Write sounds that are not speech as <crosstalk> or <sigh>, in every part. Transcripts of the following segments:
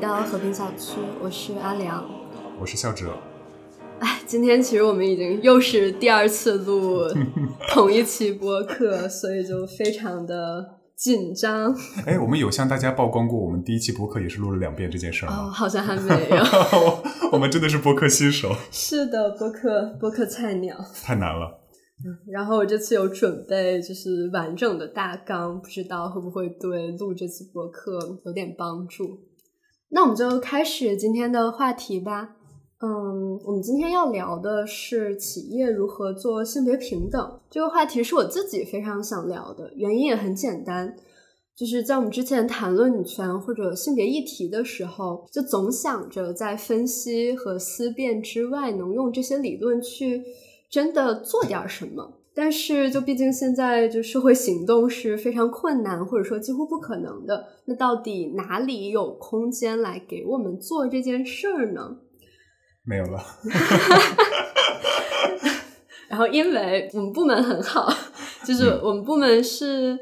来到和平小区，我是阿良，我是笑哲。哎，今天其实我们已经又是第二次录 <laughs> 同一期播客，所以就非常的紧张。哎，我们有向大家曝光过，我们第一期播客也是录了两遍这件事吗？哦，好像还没有。<laughs> 我们真的是播客新手。<laughs> 是的，播客播客菜鸟。太难了。嗯，然后我这次有准备，就是完整的大纲，不知道会不会对录这次播客有点帮助。那我们就开始今天的话题吧。嗯，我们今天要聊的是企业如何做性别平等这个话题，是我自己非常想聊的。原因也很简单，就是在我们之前谈论女权或者性别议题的时候，就总想着在分析和思辨之外，能用这些理论去。真的做点什么，但是就毕竟现在就社会行动是非常困难，或者说几乎不可能的。那到底哪里有空间来给我们做这件事儿呢？<laughs> 没有了。<laughs> 然后，因为我们部门很好，就是我们部门是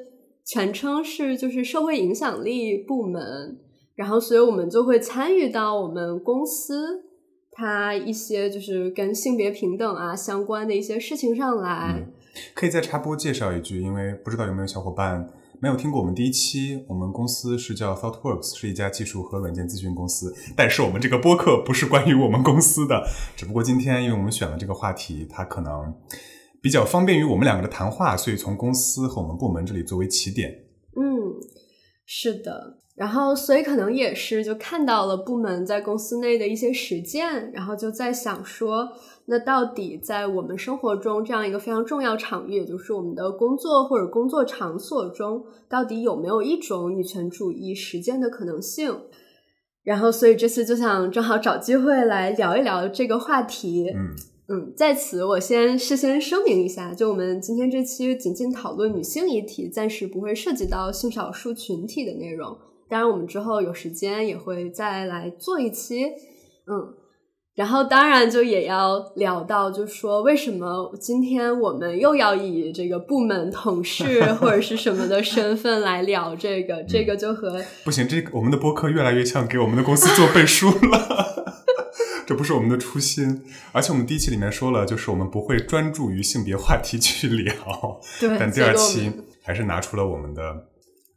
全称是就是社会影响力部门，然后所以我们就会参与到我们公司。它一些就是跟性别平等啊相关的一些事情上来，可以再插播介绍一句，因为不知道有没有小伙伴没有听过我们第一期，我们公司是叫 ThoughtWorks，是一家技术和软件咨询公司，但是我们这个播客不是关于我们公司的，只不过今天因为我们选了这个话题，它可能比较方便于我们两个的谈话，所以从公司和我们部门这里作为起点。嗯，是的。然后，所以可能也是就看到了部门在公司内的一些实践，然后就在想说，那到底在我们生活中这样一个非常重要场域，也就是我们的工作或者工作场所中，到底有没有一种女权主义实践的可能性？然后，所以这次就想正好找机会来聊一聊这个话题。嗯嗯，在此我先事先声明一下，就我们今天这期仅仅讨论女性议题，暂时不会涉及到性少数群体的内容。当然，我们之后有时间也会再来做一期，嗯，然后当然就也要聊到，就说为什么今天我们又要以这个部门同事或者是什么的身份来聊这个，这个就和不行，这个我们的播客越来越像给我们的公司做背书了，<laughs> 这不是我们的初心。而且我们第一期里面说了，就是我们不会专注于性别话题去聊，对，但第二期还是拿出了我们的。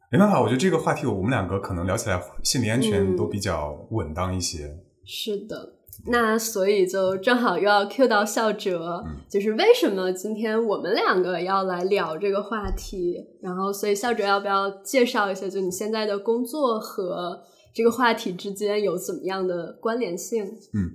没办法，我觉得这个话题我们两个可能聊起来心理安全都比较稳当一些。是的，那所以就正好又要 Q 到笑哲，就是为什么今天我们两个要来聊这个话题？然后，所以笑哲要不要介绍一下，就你现在的工作和这个话题之间有怎么样的关联性？嗯，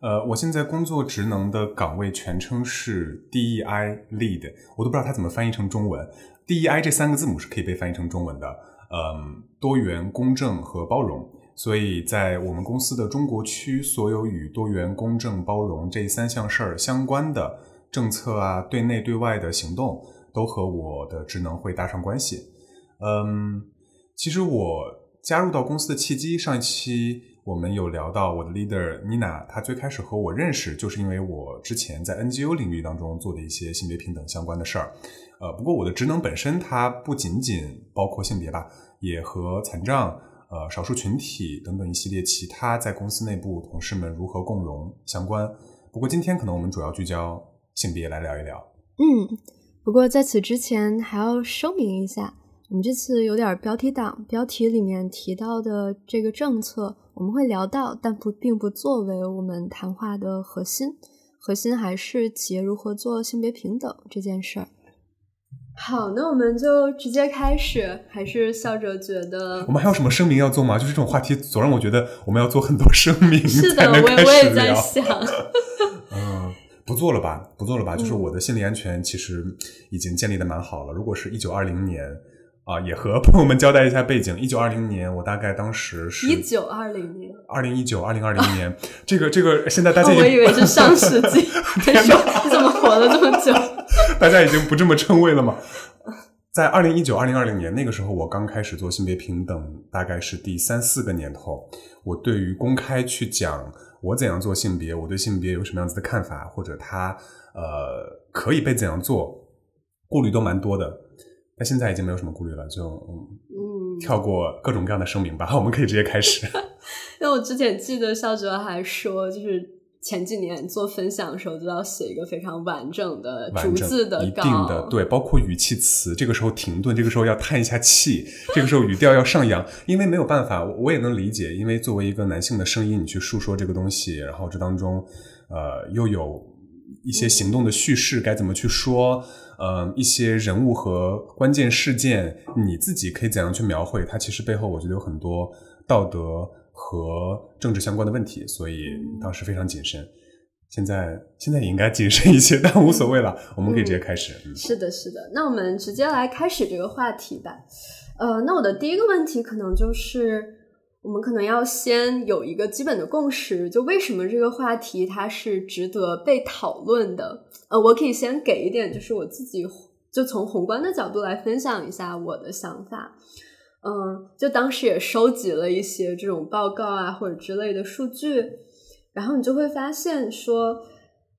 呃，我现在工作职能的岗位全称是 DEI Lead，我都不知道它怎么翻译成中文。DEI 这三个字母是可以被翻译成中文的，嗯，多元、公正和包容。所以在我们公司的中国区，所有与多元、公正、包容这三项事儿相关的政策啊，对内对外的行动，都和我的职能会搭上关系。嗯，其实我加入到公司的契机，上一期我们有聊到我的 leader Nina，她最开始和我认识，就是因为我之前在 NGO 领域当中做的一些性别平等相关的事儿。呃，不过我的职能本身它不仅仅包括性别吧，也和残障、呃少数群体等等一系列其他在公司内部同事们如何共荣相关。不过今天可能我们主要聚焦性别来聊一聊。嗯，不过在此之前还要声明一下，我们这次有点标题党，标题里面提到的这个政策我们会聊到，但不并不作为我们谈话的核心，核心还是企业如何做性别平等这件事儿。好，那我们就直接开始。还是笑着觉得，我们还有什么声明要做吗？就是这种话题，总让我觉得我们要做很多声明。是的，我我也在想。<laughs> 嗯，不做了吧，不做了吧。就是我的心理安全其实已经建立的蛮好了。如果是一九二零年啊，也和朋友们交代一下背景。一九二零年，我大概当时是一九二零年，二零一九二零二零年。这个这个，现在大家我以为是上世纪。<laughs> 天哪，<laughs> 你怎么活了这么久？<laughs> 大家已经不这么称谓了吗？在二零一九、二零二零年那个时候，我刚开始做性别平等，大概是第三四个年头。我对于公开去讲我怎样做性别，我对性别有什么样子的看法，或者它呃可以被怎样做，顾虑都蛮多的。但现在已经没有什么顾虑了，就嗯跳过各种各样的声明吧，我们可以直接开始。<laughs> 因为我之前记得肖哲还说，就是前几年做分享的时候，就要写一个非常完整的逐字的一稿，定的对，包括语气词，这个时候停顿，这个时候要叹一下气，这个时候语调要上扬，因为没有办法，我我也能理解，因为作为一个男性的声音，你去述说这个东西，然后这当中，呃，又有一些行动的叙事该怎么去说，呃，一些人物和关键事件，你自己可以怎样去描绘，它其实背后我觉得有很多道德和政治相关的问题，所以当时非常谨慎。现在现在也应该谨慎一些，但无所谓了，我们可以直接开始。嗯是的，是的。那我们直接来开始这个话题吧。呃，那我的第一个问题可能就是，我们可能要先有一个基本的共识，就为什么这个话题它是值得被讨论的。呃，我可以先给一点，就是我自己就从宏观的角度来分享一下我的想法。嗯，就当时也收集了一些这种报告啊或者之类的数据，然后你就会发现说，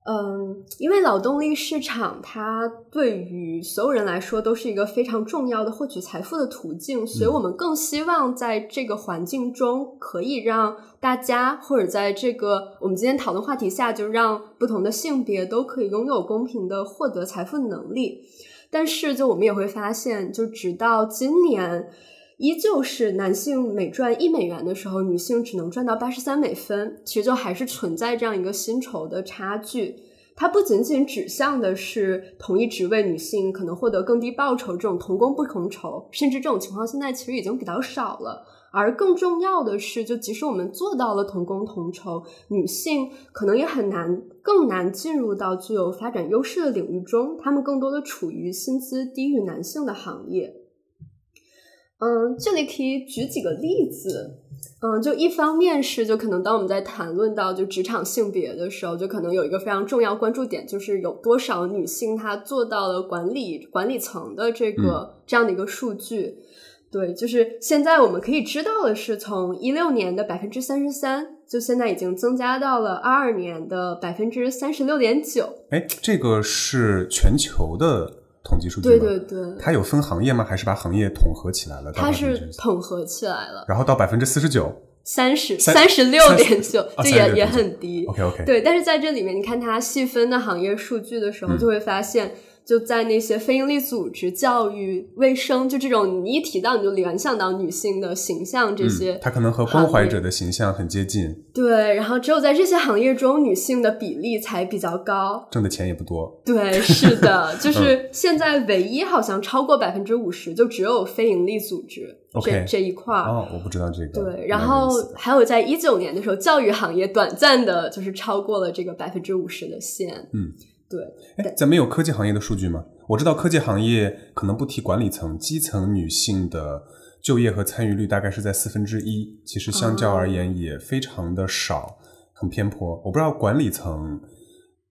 嗯，因为劳动力市场它对于所有人来说都是一个非常重要的获取财富的途径，所以我们更希望在这个环境中可以让大家，或者在这个我们今天讨论话题下，就让不同的性别都可以拥有公平的获得财富能力。但是，就我们也会发现，就直到今年。依旧是男性每赚一美元的时候，女性只能赚到八十三美分，其实就还是存在这样一个薪酬的差距。它不仅仅指向的是同一职位女性可能获得更低报酬这种同工不同酬，甚至这种情况现在其实已经比较少了。而更重要的是，就即使我们做到了同工同酬，女性可能也很难更难进入到具有发展优势的领域中，她们更多的处于薪资低于男性的行业。嗯，这里可以举几个例子。嗯，就一方面是，就可能当我们在谈论到就职场性别的时候，就可能有一个非常重要关注点，就是有多少女性她做到了管理管理层的这个、嗯、这样的一个数据。对，就是现在我们可以知道的是，从一六年的百分之三十三，就现在已经增加到了二二年的百分之三十六点九。哎，这个是全球的。统计数据对对对，它有分行业吗？还是把行业统合起来了？它是统合起来了，然后到百分之四十九、三十三十六点九，就也也很低。OK OK，对，但是在这里面，你看它细分的行业数据的时候，就会发现。就在那些非营利组织、教育、卫生，就这种你一提到你就联想到女性的形象，这些、嗯，它可能和关怀者的形象很接近。对，然后只有在这些行业中，女性的比例才比较高，挣的钱也不多。对，是的，<laughs> 就是现在唯一好像超过百分之五十，就只有非营利组织。OK，这这一块儿哦，我不知道这个。对，然后还有在一九年的时候，教育行业短暂的就是超过了这个百分之五十的线。嗯。对，哎，咱们有科技行业的数据吗？我知道科技行业可能不提管理层，基层女性的就业和参与率大概是在四分之一，其实相较而言也非常的少，很偏颇。我不知道管理层，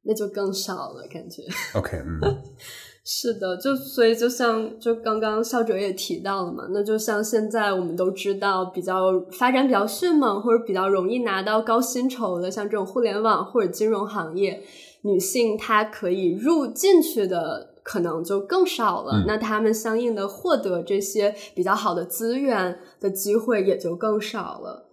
那就更少了，感觉。OK，嗯，<laughs> 是的，就所以就像就刚刚校哲也提到了嘛，那就像现在我们都知道，比较发展比较迅猛或者比较容易拿到高薪酬的，像这种互联网或者金融行业。女性她可以入进去的可能就更少了，嗯、那她们相应的获得这些比较好的资源的机会也就更少了。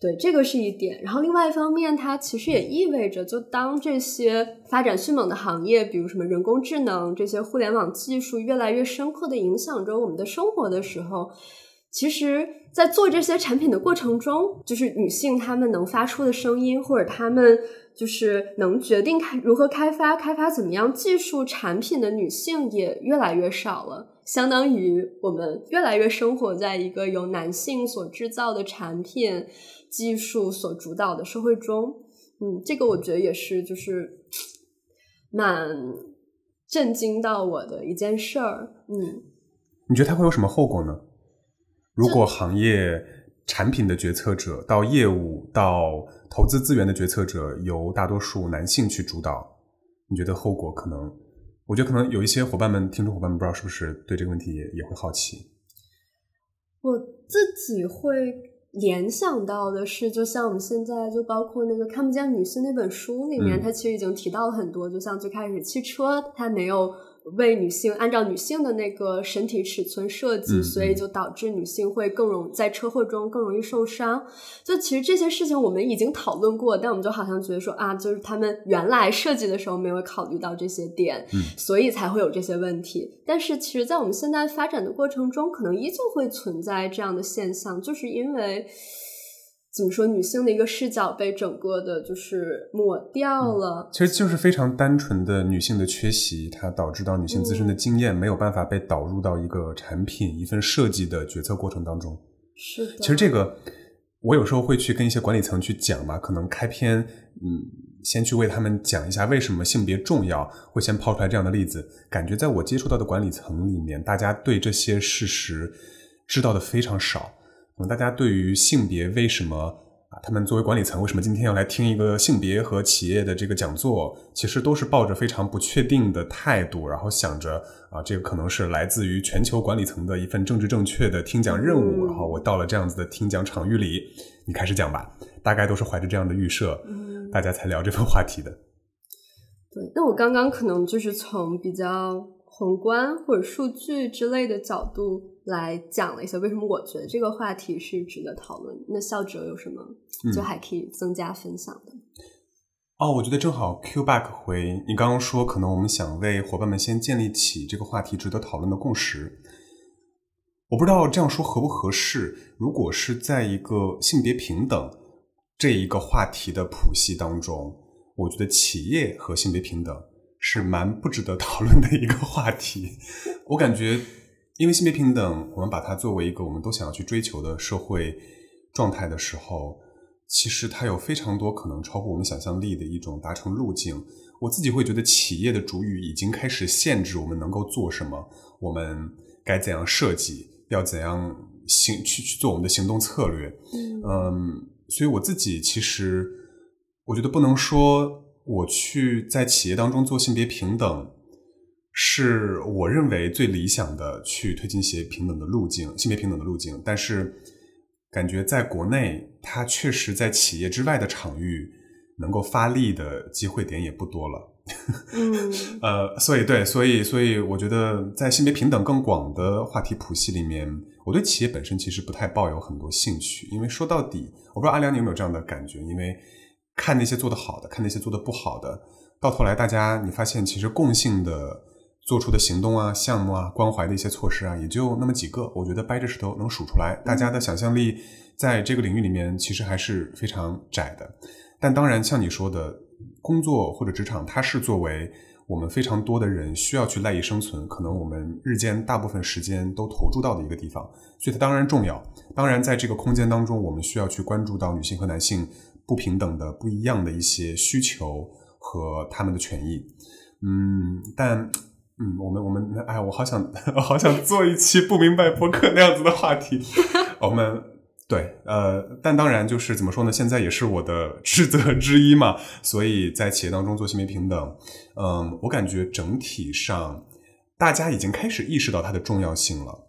对，这个是一点。然后另外一方面，它其实也意味着，就当这些发展迅猛的行业，比如什么人工智能这些互联网技术越来越深刻的影响着我们的生活的时候，其实，在做这些产品的过程中，就是女性她们能发出的声音，或者她们。就是能决定开如何开发、开发怎么样技术产品的女性也越来越少了，相当于我们越来越生活在一个由男性所制造的产品技术所主导的社会中。嗯，这个我觉得也是，就是 <sniffs> 蛮震惊到我的一件事儿。嗯，你觉得它会有什么后果呢？如果行业产品的决策者到业务到投资资源的决策者由大多数男性去主导，你觉得后果可能？我觉得可能有一些伙伴们、听众伙伴们不知道是不是对这个问题也也会好奇。我自己会联想到的是，就像我们现在就包括那个《看不见女性》那本书里面，嗯、它其实已经提到了很多，就像最开始汽车它没有为女性按照女性的那个身体尺寸设计，嗯所以嗯就导致女性会更容在车祸中更容易受伤。就其实这些事情我们已经讨论过，但我们就好像觉得说啊，就是他们原来设计的时候没有考虑到这些点，嗯所以才会有这些问题。但是其实，在我们现在发展的过程中，可能依旧会存在这样的现象，就是因为。怎么说？女性的一个视角被整个的，就是抹掉了。其实就是非常单纯的女性的缺席，它导致到女性自身的经验没有办法被导入到一个产品、一份设计的决策过程当中。是的。其实这个，我有时候会去跟一些管理层去讲嘛，可能开篇，嗯，先去为他们讲一下为什么性别重要，会先抛出来这样的例子。感觉在我接触到的管理层里面，大家对这些事实知道的非常少。可能大家对于性别为什么啊，他们作为管理层为什么今天要来听一个性别和企业的这个讲座，其实都是抱着非常不确定的态度，然后想着啊，这个可能是来自于全球管理层的一份政治正确的听讲任务，嗯然后我到了这样子的听讲场域里，你开始讲吧，大概都是怀着这样的预设，嗯大家才聊这份话题的。对，那我刚刚可能就是从比较宏观或者数据之类的角度来讲了一下，为什么我觉得这个话题是值得讨论。那笑哲有什么嗯就还可以增加分享的？哦，我觉得正好 Q back 回你刚刚说，可能我们想为伙伴们先建立起这个话题值得讨论的共识。我不知道这样说合不合适。如果是在一个性别平等这一个话题的谱系当中，我觉得企业和性别平等是蛮不值得讨论的一个话题。我感觉，因为性别平等，我们把它作为一个我们都想要去追求的社会状态的时候，其实它有非常多可能超过我们想象力的一种达成路径。我自己会觉得，企业的主语已经开始限制我们能够做什么，我们该怎样设计，要怎样行去去做我们的行动策略。嗯嗯，所以我自己其实我觉得不能说我去在企业当中做性别平等，是我认为最理想的去推进性别平等的路径，性别平等的路径。但是感觉在国内，它确实在企业之外的场域能够发力的机会点也不多了。嗯 <laughs> 呃，所以对，所以所以我觉得在性别平等更广的话题谱系里面，我对企业本身其实不太抱有很多兴趣，因为说到底，我不知道阿良你有没有这样的感觉，因为看那些做得好的，看那些做得不好的，到头来大家你发现其实共性的做出的行动啊、项目啊、关怀的一些措施啊，也就那么几个，我觉得掰着石头能数出来，大家的想象力在这个领域里面其实还是非常窄的。但当然，像你说的，工作或者职场，它是作为我们非常多的人需要去赖以生存，可能我们日间大部分时间都投注到的一个地方，所以它当然重要。当然，在这个空间当中，我们需要去关注到女性和男性不平等的、不一样的一些需求和他们的权益。嗯，但嗯，我们我们哎，我好想 <laughs> 我好想做一期不明白博客那样子的话题。<laughs> 我们对，呃，但当然就是怎么说呢？现在也是我的职责之一嘛，所以在企业当中做性别平等，嗯，我感觉整体上大家已经开始意识到它的重要性了，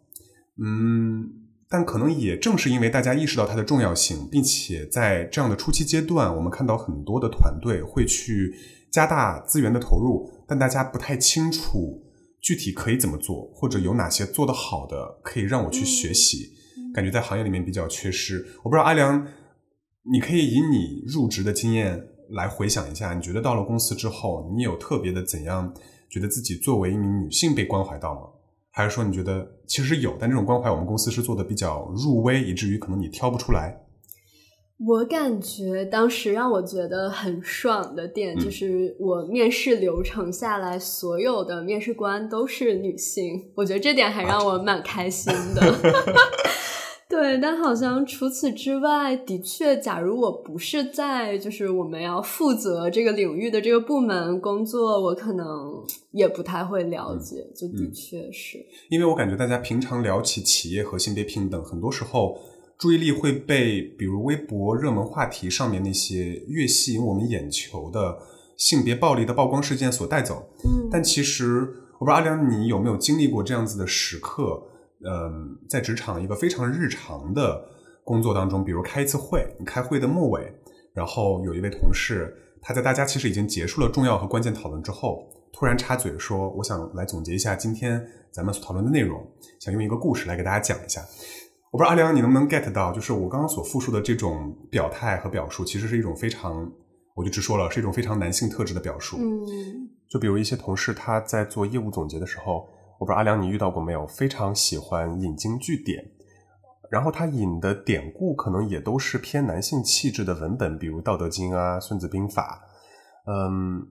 嗯，但可能也正是因为大家意识到它的重要性，并且在这样的初期阶段，我们看到很多的团队会去加大资源的投入，但大家不太清楚具体可以怎么做，或者有哪些做得好的可以让我去学习。感觉在行业里面比较缺失。我不知道阿良，你可以以你入职的经验来回想一下，你觉得到了公司之后，你有特别的怎样觉得自己作为一名女性被关怀到吗？还是说你觉得其实有，但这种关怀我们公司是做的比较入微，以至于可能你挑不出来？我感觉当时让我觉得很爽的点，嗯就是我面试流程下来，所有的面试官都是女性，我觉得这点还让我蛮开心的。<laughs> 对，但好像除此之外，的确，假如我不是在就是我们要负责这个领域的这个部门工作，我可能也不太会了解。就的确是，因为我感觉大家平常聊起企业和性别平等，很多时候注意力会被比如微博热门话题上面那些越吸引我们眼球的性别暴力的曝光事件所带走。嗯，但其实我不知道阿良你有没有经历过这样子的时刻？嗯，在职场一个非常日常的工作当中，比如开一次会，你开会的末尾，然后有一位同事，他在大家其实已经结束了重要和关键讨论之后，突然插嘴说，我想来总结一下今天咱们所讨论的内容，想用一个故事来给大家讲一下。我不知道阿良你能不能 get 到，就是我刚刚所复述的这种表态和表述，其实是一种非常，我就直说了，是一种非常男性特质的表述。嗯就比如一些同事他在做业务总结的时候，我不知道阿良你遇到过没有，非常喜欢引经据典，然后他引的典故可能也都是偏男性气质的文本，比如《道德经》啊、《孙子兵法》。嗯，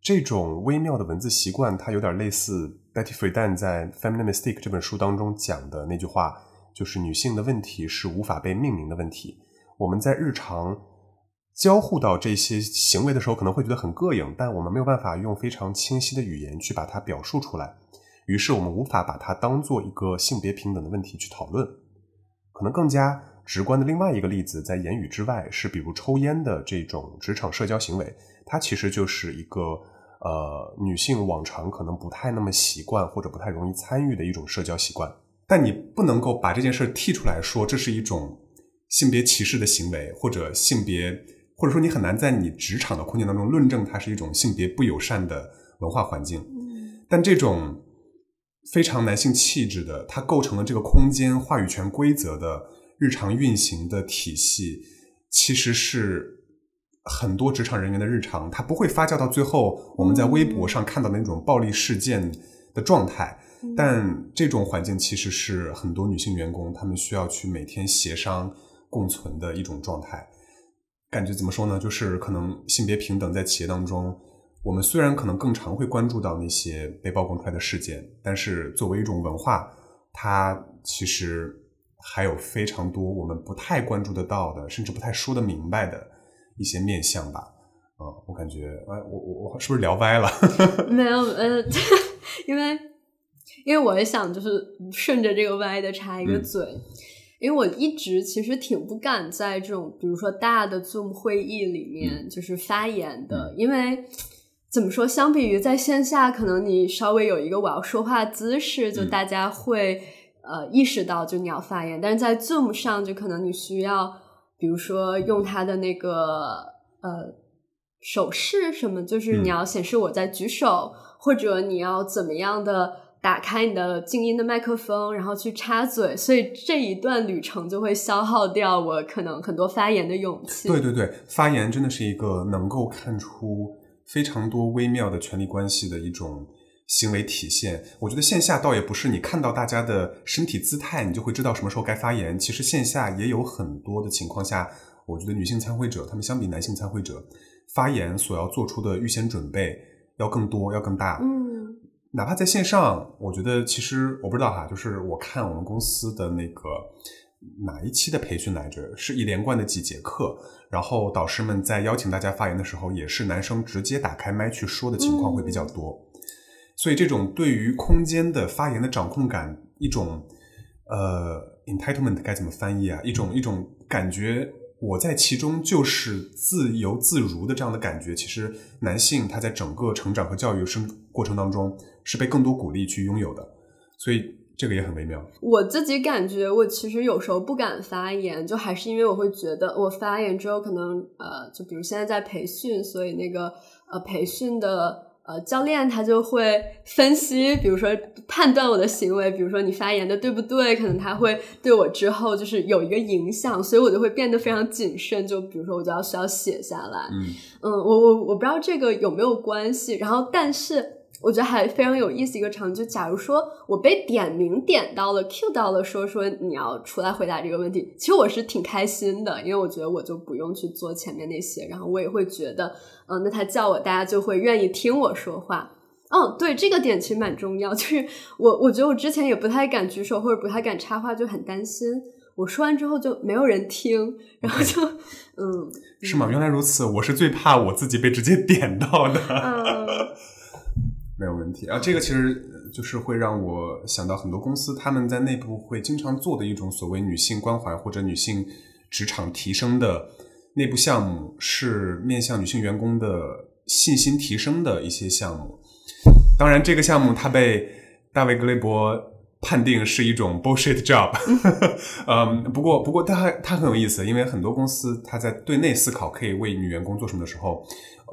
这种微妙的文字习惯，它有点类似 Betty Friedan 在《Feminine Mistake》这本书当中讲的那句话，就是女性的问题是无法被命名的问题。我们在日常交互到这些行为的时候，可能会觉得很膈应，但我们没有办法用非常清晰的语言去把它表述出来，于是我们无法把它当做一个性别平等的问题去讨论。可能更加直观的另外一个例子，在言语之外，是比如抽烟的这种职场社交行为，它其实就是一个呃女性往常可能不太那么习惯或者不太容易参与的一种社交习惯。但你不能够把这件事剔出来说这是一种性别歧视的行为，或者性别，或者说你很难在你职场的空间当中论证它是一种性别不友善的文化环境。但这种非常男性气质的，它构成了这个空间话语权规则的日常运行的体系，其实是很多职场人员的日常，它不会发酵到最后我们在微博上看到的那种暴力事件的状态。但这种环境其实是很多女性员工她们需要去每天协商共存的一种状态。感觉怎么说呢？就是可能性别平等在企业当中，我们虽然可能更常会关注到那些被曝光出来的事件，但是作为一种文化，它其实还有非常多我们不太关注得到的，甚至不太说得明白的一些面相吧。啊、我感觉，哎，我我我是不是聊歪了？<laughs> 没有，呃，<laughs> 因为因为我也想就是顺着这个歪的插一个嗯嘴，因为我一直其实挺不敢在这种比如说大的 Zoom 会议里面就是发言的，因为。怎么说？相比于在线下，可能你稍微有一个我要说话姿势，就嗯大家会、呃意识到就你要发言，但是在 Zoom 上，就可能你需要，比如说用它的那个呃手势什么，就是嗯你要显示我在举手，或者你要怎么样的打开你的静音的麦克风，然后去插嘴，所以这一段旅程就会消耗掉我可能很多发言的勇气。对对对，发言真的是一个能够看出非常多微妙的权力关系的一种行为体现。我觉得线下倒也不是你看到大家的身体姿态，你就会知道什么时候该发言。其实线下也有很多的情况下，我觉得女性参会者她们相比男性参会者发言所要做出的预先准备要更多，要更大。嗯哪怕在线上，我觉得其实我不知道哈，就是我看我们公司的那个哪一期的培训来着，是一连贯的几节课，然后导师们在邀请大家发言的时候，也是男生直接打开麦去说的情况会比较多，所以这种对于空间的发言的掌控感，一种呃 entitlement 该怎么翻译啊？一种一种感觉。我在其中就是自由自如的这样的感觉，其实男性他在整个成长和教育生过程当中是被更多鼓励去拥有的，所以这个也很微妙。我自己感觉，我其实有时候不敢发言，就还是因为我会觉得，我发言之后可能呃，就比如现在在培训，所以那个呃培训的呃教练他就会分析，比如说判断我的行为，比如说你发言的对不对，可能他会对我之后就是有一个影响，所以我就会变得非常谨慎，就比如说我就要需要写下来，嗯嗯，我我我不知道这个有没有关系，然后但是我觉得还非常有意思一个场景，就假如说我被点名点到了，Q 到了，说说你要出来回答这个问题，其实我是挺开心的，因为我觉得我就不用去做前面那些，然后我也会觉得，嗯、那他叫我，大家就会愿意听我说话。嗯，对，这个点其实蛮重要，<laughs> 就是我我觉得我之前也不太敢举手或者不太敢插话，就很担心我说完之后就没有人听，然后就嗯是吗？原来如此，我是最怕我自己被直接点到的。嗯 <laughs> 没有问题啊，这个其实就是会让我想到很多公司他们在内部会经常做的一种所谓女性关怀或者女性职场提升的内部项目，是面向女性员工的信心提升的一些项目。当然，这个项目它被大卫格雷伯判定是一种 bullshit job。<laughs> 嗯，不过不过它它很有意思，因为很多公司它在对内思考可以为女员工做什么的时候，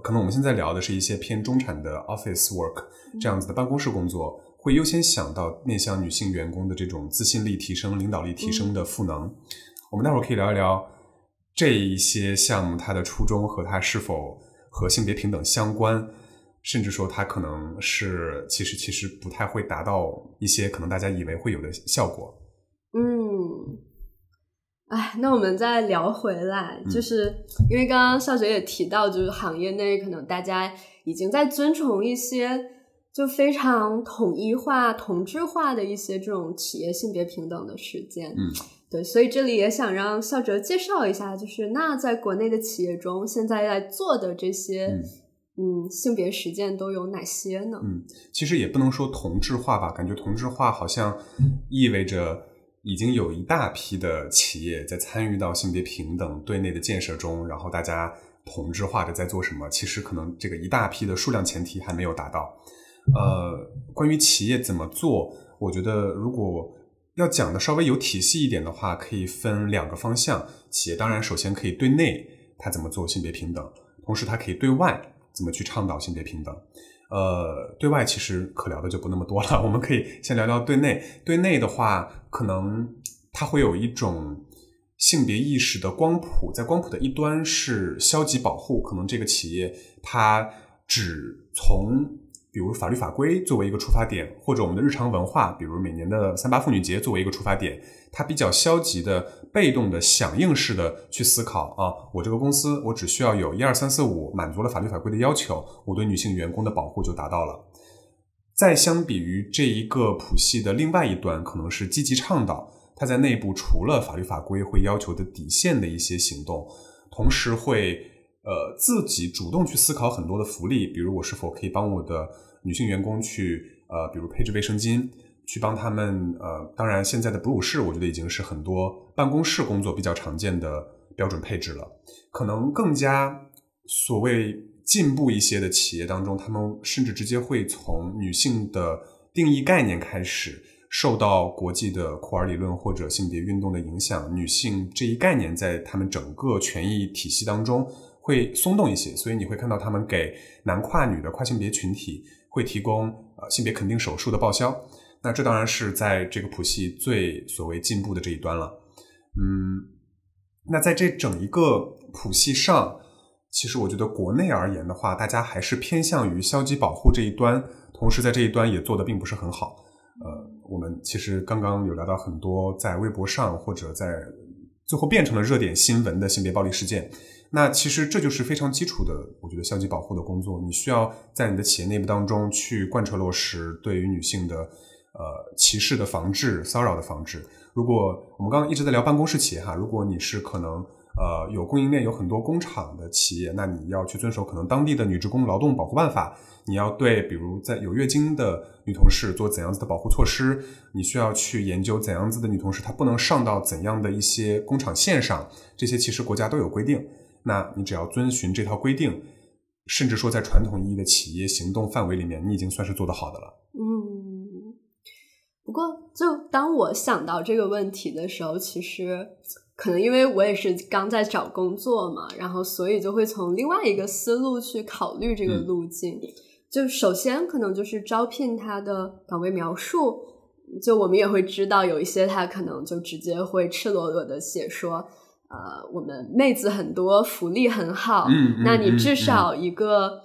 可能我们现在聊的是一些偏中产的 office work 这样子的办公室工作，会优先想到面向女性员工的这种自信力提升、领导力提升的赋能。我们待会儿可以聊一聊这一些项目它的初衷和它是否和性别平等相关，甚至说它可能是其实其实不太会达到一些可能大家以为会有的效果。嗯，哎，那我们再聊回来，就是因为刚刚少哲也提到，就是行业内可能大家已经在尊崇一些就非常统一化、同质化的一些这种企业性别平等的实践。嗯，对，所以这里也想让少哲介绍一下，就是那在国内的企业中，现在在做的这些嗯性别实践都有哪些呢？嗯，其实也不能说同质化吧，感觉同质化好像意味着。已经有一大批的企业在参与到性别平等对内的建设中，然后大家同质化的在做什么？其实可能这个一大批的数量前提还没有达到。呃，关于企业怎么做，我觉得如果要讲的稍微有体系一点的话，可以分两个方向。企业当然首先可以对内，它怎么做性别平等，同时它可以对外怎么去倡导性别平等。呃，对外其实可聊的就不那么多了，我们可以先聊聊对内。对内的话，可能它会有一种性别意识的光谱，在光谱的一端是消极保护，可能这个企业它只从。比如法律法规作为一个出发点，或者我们的日常文化，比如每年的三八妇女节作为一个出发点，它比较消极的、被动的、响应式的去思考啊，我这个公司我只需要有一二三四五满足了法律法规的要求，我对女性员工的保护就达到了。再相比于这一个谱系的另外一端，可能是积极倡导，它在内部除了法律法规会要求的底线的一些行动，同时会。呃，自己主动去思考很多的福利，比如我是否可以帮我的女性员工去呃，比如配置卫生巾，去帮他们呃，当然现在的哺乳室，我觉得已经是很多办公室工作比较常见的标准配置了。可能更加所谓进步一些的企业当中，他们甚至直接会从女性的定义概念开始，受到国际的库尔理论或者性别运动的影响，女性这一概念在他们整个权益体系当中。会松动一些，所以你会看到他们给男跨女的跨性别群体会提供呃性别肯定手术的报销。那这当然是在这个谱系最所谓进步的这一端了。嗯，那在这整一个谱系上，其实我觉得国内而言的话，大家还是偏向于消极保护这一端，同时在这一端也做的并不是很好。呃，我们其实刚刚有聊到很多在微博上或者在最后变成了热点新闻的性别暴力事件。那其实这就是非常基础的，我觉得消极保护的工作。你需要在你的企业内部当中去贯彻落实对于女性的呃歧视的防治、骚扰的防治。如果我们刚刚一直在聊办公室企业哈，如果你是可能呃有供应链有很多工厂的企业，那你要去遵守可能当地的女职工劳动保护办法。你要对比如在有月经的女同事做怎样子的保护措施？你需要去研究怎样子的女同事她不能上到怎样的一些工厂线上？这些其实国家都有规定。那你只要遵循这套规定，甚至说在传统意义的企业行动范围里面，你已经算是做得好的了。嗯，不过就当我想到这个问题的时候，其实可能因为我也是刚在找工作嘛，然后所以就会从另外一个思路去考虑这个路径。就首先可能就是招聘他的岗位描述，就我们也会知道有一些他可能就直接会赤裸裸的写说。呃，我们妹子很多，福利很好。嗯，那你至少一个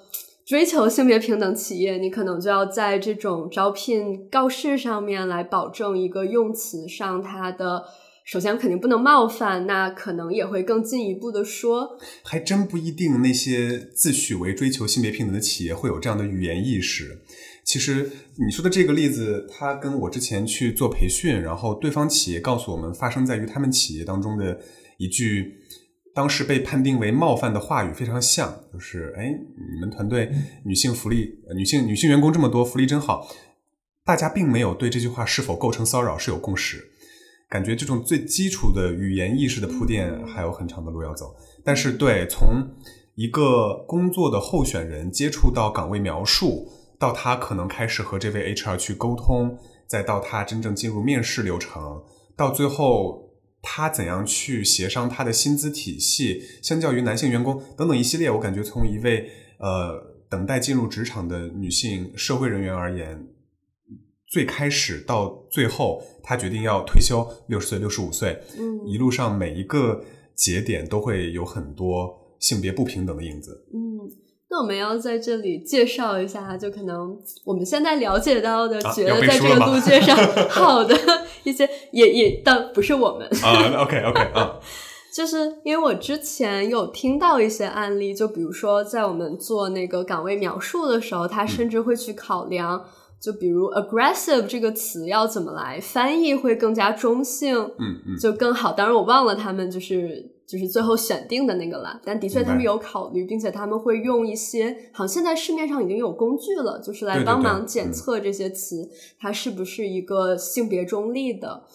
追求性别平等企业，你可能就要在这种招聘告示上面来保证一个用词上，它的首先肯定不能冒犯，那可能也会更进一步的说，还真不一定那些自诩为追求性别平等的企业会有这样的语言意识。其实你说的这个例子，它跟我之前去做培训，然后对方企业告诉我们发生在于他们企业当中的。一句当时被判定为冒犯的话语非常像，就是“哎，你们团队女性福利、女性女性员工这么多，福利真好。”大家并没有对这句话是否构成骚扰是有共识，感觉这种最基础的语言意识的铺垫还有很长的路要走。但是，对从一个工作的候选人接触到岗位描述，到他可能开始和这位 HR 去沟通，再到他真正进入面试流程，到最后。他怎样去协商他的薪资体系？相较于男性员工等等一系列，我感觉从一位呃等待进入职场的女性社会人员而言，最开始到最后，她决定要退休，六十岁、六十五岁，嗯一路上每一个节点都会有很多性别不平等的影子。嗯，那我们要在这里介绍一下，就可能我们现在了解到的，啊觉得在这个路界上 <laughs> 好的一些，也也但不是我们，啊，OK OK <laughs> 啊，就是因为我之前有听到一些案例，就比如说在我们做那个岗位描述的时候，他甚至会去考量，就比如 aggressive 这个词要怎么来翻译会更加中性，嗯嗯，就更好。当然我忘了他们就是就是最后选定的那个了，但的确他们有考虑，并且他们会用一些，好像现在市面上已经有工具了，就是来帮忙检嗯测这些词，它是不是一个性别中立的。嗯，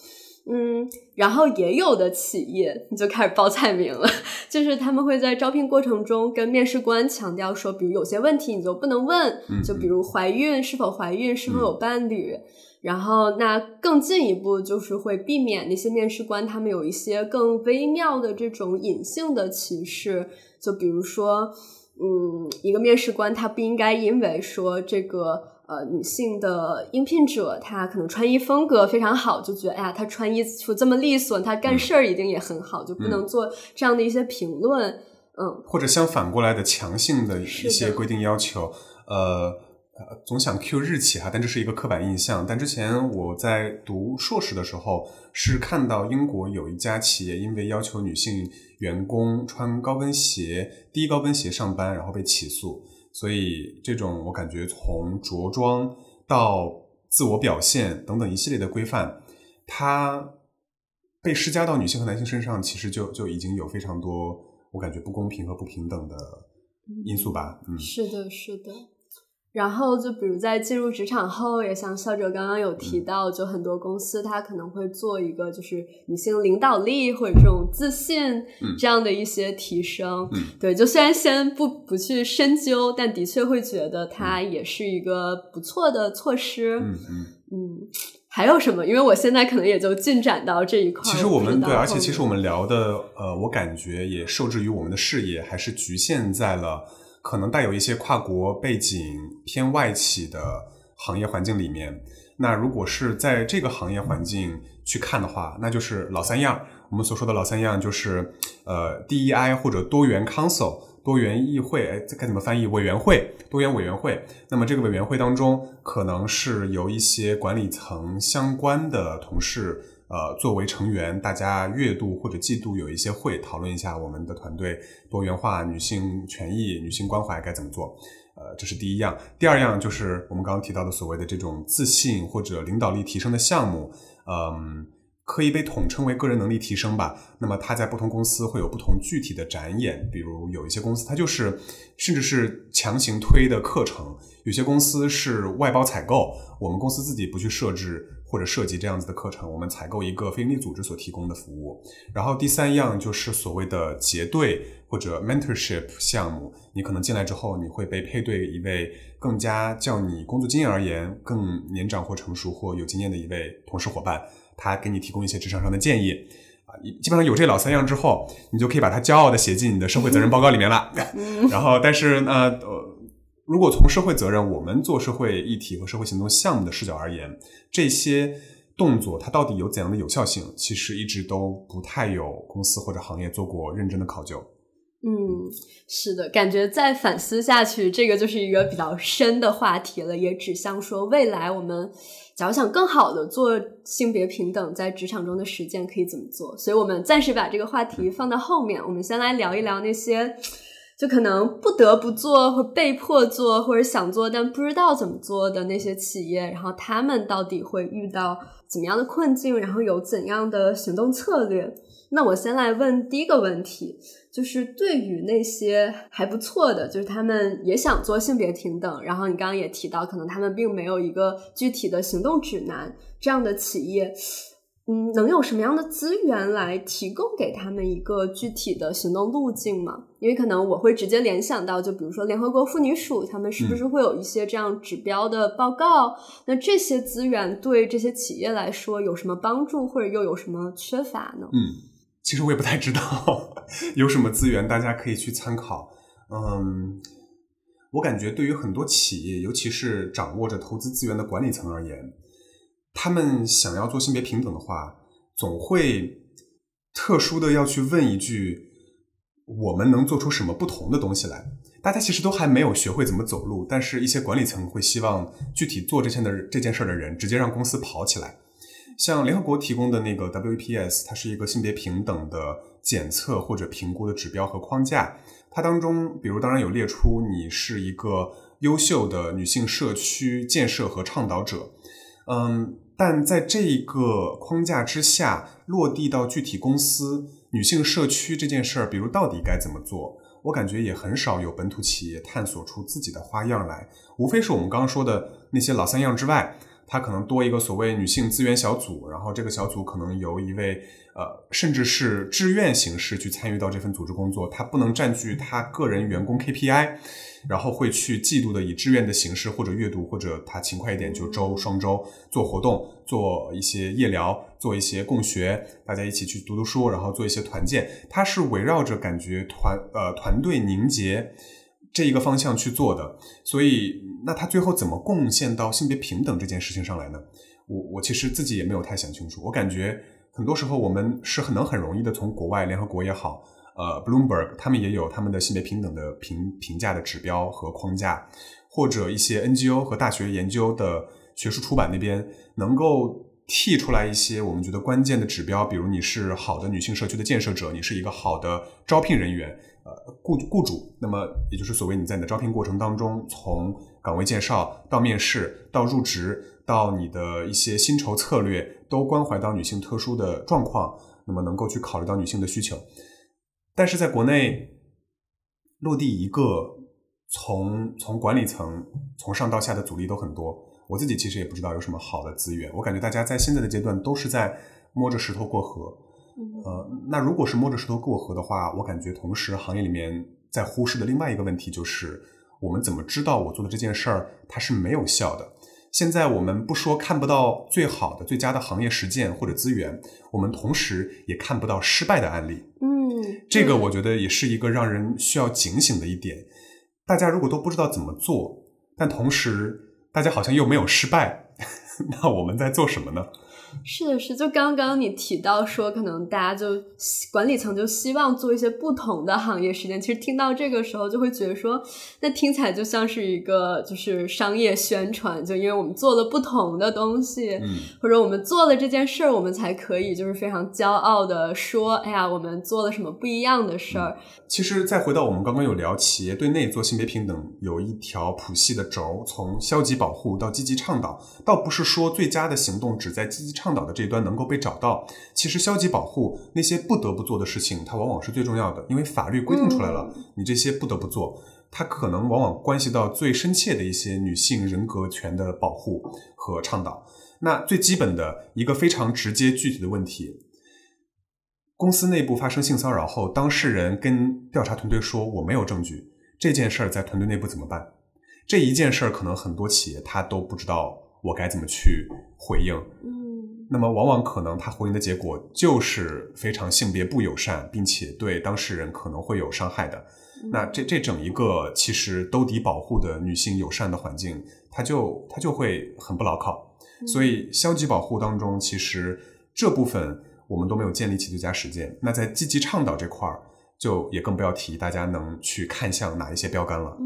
然后也有的企业你就开始报菜名了，<laughs> 就是他们会在招聘过程中跟面试官强调说，比如有些问题你就不能问，嗯就比如怀孕是否怀孕，是否有伴侣，然后那更进一步就是会避免那些面试官他们有一些更微妙的这种隐性的歧视，就比如说，嗯，一个面试官他不应该因为说这个。呃，女性的应聘者，她可能穿衣风格非常好，就觉得哎呀，她穿衣服这么利索，她干事儿一定也很好，就不能做这样的一些评论。嗯，或者相反过来的强性的一些规定要求，呃，呃总想 Q 日企哈，但这是一个刻板印象。但之前我在读硕士的时候，是看到英国有一家企业因为要求女性员工穿高跟鞋、低高跟鞋上班，然后被起诉。所以这种我感觉从着装到自我表现等等一系列的规范，它被施加到女性和男性身上，其实就就已经有非常多我感觉不公平和不平等的因素吧。嗯，是的，是的。然后就比如在进入职场后，也像校哲刚刚有提到，就很多公司它可能会做一个就是女性领导力或者这种自信这样的一些提升。嗯对，就虽然先不不去深究，但的确会觉得它也是一个不错的措施。嗯嗯。嗯还有什么？因为我现在可能也就进展到这一块儿。其实我们对，而且其实我们聊的，呃，我感觉也受制于我们的视野，还是局限在了可能带有一些跨国背景、偏外企的行业环境里面。那如果是在这个行业环境去看的话，那就是老三样。我们所说的老三样就是，呃，DEI 或者多元 Council 多元议会，哎，这该怎么翻译？委员会，多元委员会。那么这个委员会当中，可能是由一些管理层相关的同事，呃，作为成员，大家月度或者季度有一些会，讨论一下我们的团队多元化、女性权益、女性关怀该怎么做。呃，这是第一样。第二样就是我们刚刚提到的所谓的这种自信或者领导力提升的项目，嗯。可以被统称为个人能力提升吧。那么它在不同公司会有不同具体的展演，比如有一些公司它就是甚至是强行推的课程，有些公司是外包采购，我们公司自己不去设置或者设计这样子的课程，我们采购一个非营利组织所提供的服务。然后第三样就是所谓的结对或者 mentorship 项目，你可能进来之后，你会被配对一位更加较你工作经验而言更年长或成熟或有经验的一位同事伙伴。他给你提供一些职场上的建议，啊，基本上有这老三样之后，你就可以把它骄傲的写进你的社会责任报告里面了。<laughs> 然后，但是呢，呃，如果从社会责任，我们做社会议题和社会行动项目的视角而言，这些动作它到底有怎样的有效性，其实一直都不太有公司或者行业做过认真的考究。嗯，是的，感觉再反思下去，这个就是一个比较深的话题了，也指向说未来我们假如想更好的做性别平等在职场中的实践，可以怎么做？所以我们暂时把这个话题放到后面，我们先来聊一聊那些就可能不得不做或被迫做或者想做但不知道怎么做的那些企业，然后他们到底会遇到怎么样的困境，然后有怎样的行动策略？那我先来问第一个问题。就是对于那些还不错的，就是他们也想做性别平等，然后你刚刚也提到，可能他们并没有一个具体的行动指南，这样的企业，嗯，能有什么样的资源来提供给他们一个具体的行动路径吗？因为可能我会直接联想到，就比如说联合国妇女署，他们是不是会有一些这样指标的报告？那这些资源对这些企业来说有什么帮助，或者又有什么缺乏呢？嗯。其实我也不太知道有什么资源大家可以去参考。嗯，我感觉对于很多企业，尤其是掌握着投资资源的管理层而言，他们想要做性别平等的话，总会特殊的要去问一句：我们能做出什么不同的东西来？大家其实都还没有学会怎么走路，但是一些管理层会希望具体做这件的这件事的人直接让公司跑起来。像联合国提供的那个 WPS，它是一个性别平等的检测或者评估的指标和框架。它当中，比如当然有列出你是一个优秀的女性社区建设和倡导者，嗯，但在这一个框架之下，落地到具体公司女性社区这件事儿，比如到底该怎么做，我感觉也很少有本土企业探索出自己的花样来，无非是我们刚刚说的那些老三样之外。它可能多一个所谓女性资源小组，然后这个小组可能由一位呃，甚至是志愿形式去参与到这份组织工作，它不能占据他个人员工 KPI，然后会去季度的以志愿的形式或者月度或者他勤快一点就周双周做活动，做一些夜聊，做一些共学，大家一起去读读书，然后做一些团建，它是围绕着感觉团呃团队凝结。这一个方向去做的，所以那他最后怎么贡献到性别平等这件事情上来呢？我我其实自己也没有太想清楚。我感觉很多时候我们是很能很容易的从国外联合国也好，呃，Bloomberg 他们也有他们的性别平等的评评价的指标和框架，或者一些 NGO 和大学研究的学术出版那边能够。剔出来一些我们觉得关键的指标，比如你是好的女性社区的建设者，你是一个好的招聘人员，呃，雇雇主，那么也就是所谓你在你的招聘过程当中，从岗位介绍到面试到入职到你的一些薪酬策略，都关怀到女性特殊的状况，那么能够去考虑到女性的需求。但是在国内落地一个从从管理层从上到下的阻力都很多。我自己其实也不知道有什么好的资源，我感觉大家在现在的阶段都是在摸着石头过河。呃，那如果是摸着石头过河的话，我感觉同时行业里面在忽视的另外一个问题就是，我们怎么知道我做的这件事儿它是没有效的？现在我们不说看不到最好的、最佳的行业实践或者资源，我们同时也看不到失败的案例。嗯，这个我觉得也是一个让人需要警醒的一点。大家如果都不知道怎么做，但同时。大家好像又没有失败，<laughs> 那我们在做什么呢？是的，是就刚刚你提到说，可能大家就管理层就希望做一些不同的行业实践。其实听到这个时候，就会觉得说，那听起来就像是一个就是商业宣传，就因为我们做了不同的东西，嗯，或者我们做了这件事儿，我们才可以就是非常骄傲的说，哎呀，我们做了什么不一样的事儿。其实再回到我们刚刚有聊，企业对内做性别平等有一条谱系的轴，从消极保护到积极倡导，倒不是说最佳的行动只在积极。倡导的这一端能够被找到，其实消极保护那些不得不做的事情，它往往是最重要的，因为法律规定出来了，你这些不得不做，它可能往往关系到最深切的一些女性人格权的保护和倡导。那最基本的一个非常直接具体的问题，公司内部发生性骚扰后，当事人跟调查团队说我没有证据，这件事儿在团队内部怎么办？这一件事儿可能很多企业他都不知道我该怎么去回应。那么，往往可能他回应的结果就是非常性别不友善，并且对当事人可能会有伤害的。那这这整一个其实兜底保护的女性友善的环境，它就它就会很不牢靠。所以，消极保护当中，其实这部分我们都没有建立起最佳实践。那在积极倡导这块儿，就也更不要提大家能去看向哪一些标杆了。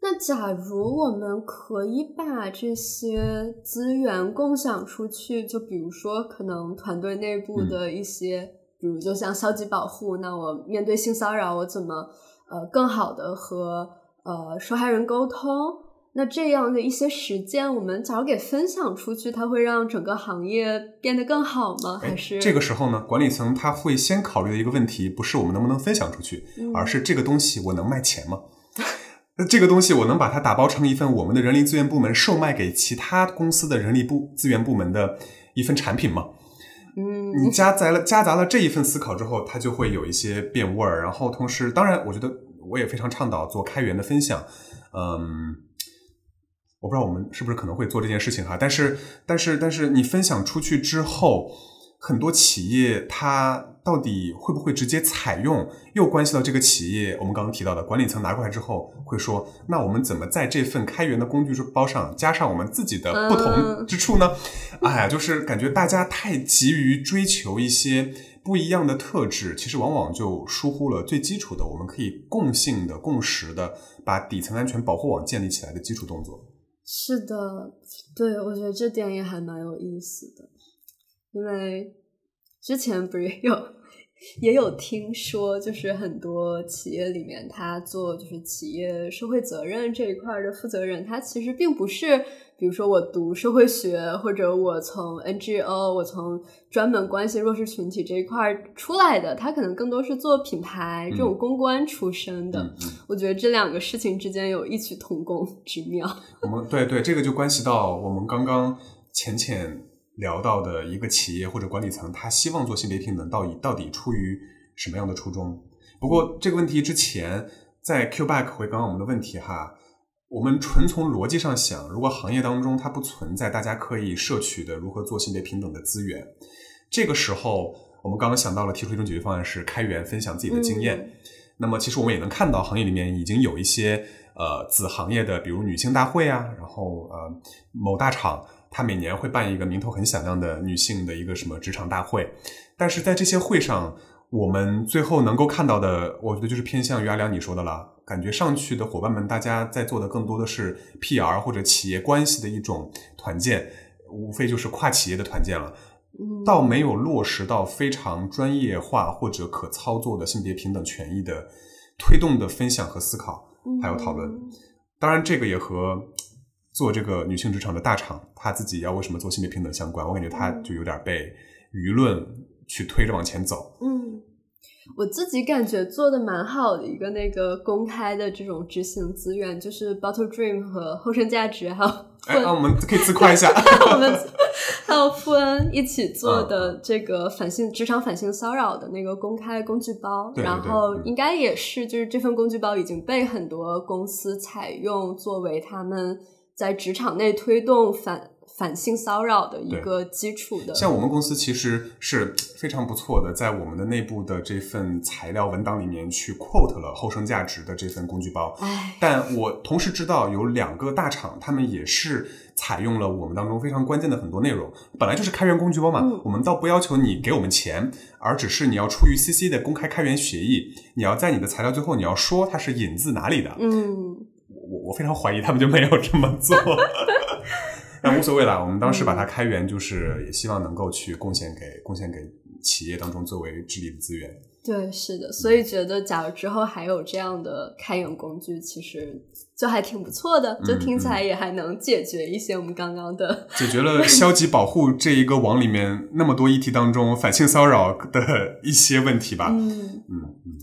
那假如我们可以把这些资源共享出去，就比如说可能团队内部的一些，比如就像消极保护，那我面对性骚扰，我怎么呃更好的和呃受害人沟通？那这样的一些实践，我们假如给分享出去，它会让整个行业变得更好吗？还是这个时候呢？管理层他会先考虑的一个问题，不是我们能不能分享出去，而是这个东西我能卖钱吗？那这个东西我能把它打包成一份我们的人力资源部门售卖给其他公司的人力部资源部门的一份产品吗？嗯，你夹杂了夹杂了这一份思考之后，它就会有一些变味儿。然后同时，当然，我觉得我也非常倡导做开源的分享。嗯，我不知道我们是不是可能会做这件事情哈，但是但是但是你分享出去之后，很多企业它到底会不会直接采用，又关系到这个企业我们刚刚提到的管理层拿过来之后会说，那我们怎么在这份开源的工具包上加上我们自己的不同之处呢？哎呀，就是感觉大家太急于追求一些不一样的特质，其实往往就疏忽了最基础的，我们可以共性的、共识的把底层安全保护网建立起来的基础动作。是的，对，我觉得这点也还蛮有意思的。因为之前不是也有也有听说，就是很多企业里面，他做就是企业社会责任这一块的负责人，他其实并不是，比如说我读社会学，或者我从 NGO，我从专门关系弱势群体这一块出来的，他可能更多是做品牌这种公关出身的。我觉得这两个事情之间有异曲同工之妙。我们对对，这个就关系到我们刚刚浅浅。聊到的一个企业或者管理层，他希望做性别平等，到底到底出于什么样的初衷？不过这个问题之前，在 Q back 回刚刚我们的问题哈，我们纯从逻辑上想，如果行业当中它不存在大家可以摄取的如何做性别平等的资源，这个时候我们刚刚想到了提出一种解决方案是开源分享自己的经验。那么其实我们也能看到行业里面已经有一些呃子行业的，比如女性大会啊，然后呃某大厂。他每年会办一个名头很响亮的女性的一个什么职场大会，但是在这些会上，我们最后能够看到的，我觉得就是偏向于阿良你说的了，感觉上去的伙伴们，大家在做的更多的是 PR 或者企业关系的一种团建，无非就是跨企业的团建了，倒没有落实到非常专业化或者可操作的性别平等权益的推动的分享和思考，还有讨论。当然，这个也和。做这个女性职场的大厂，她自己要为什么做性别平等相关？我感觉她就有点被舆论去推着往前走。嗯，我自己感觉做的蛮好的一个那个公开的这种执行资源，就是 Bottle Dream 和后生价值，还有哎，那我们可以自夸一下，<laughs> 我们还有富恩一起做的这个反性职场反性骚扰的那个公开工具包，然后应该也是就是这份工具包已经被很多公司采用作为他们。在职场内推动反反性骚扰的一个基础的，像我们公司其实是非常不错的，在我们的内部的这份材料文档里面去 quote 了后生价值的这份工具包。哎，但我同时知道有两个大厂，他们也是采用了我们当中非常关键的很多内容。本来就是开源工具包嘛，我们倒不要求你给我们钱，而只是你要出于 CC 的公开开源协议，你要在你的材料最后你要说它是引自哪里的。嗯。我我非常怀疑他们就没有这么做，<laughs> 但无所谓啦。我们当时把它开源，就是也希望能够去贡献给贡献给企业当中作为治理的资源。对，是的，所以觉得假如之后还有这样的开源工具，其实就还挺不错的，就听起来也还能解决一些我们刚刚的解决了消极保护这一个网里面那么多议题当中反性骚扰的一些问题吧。嗯嗯嗯。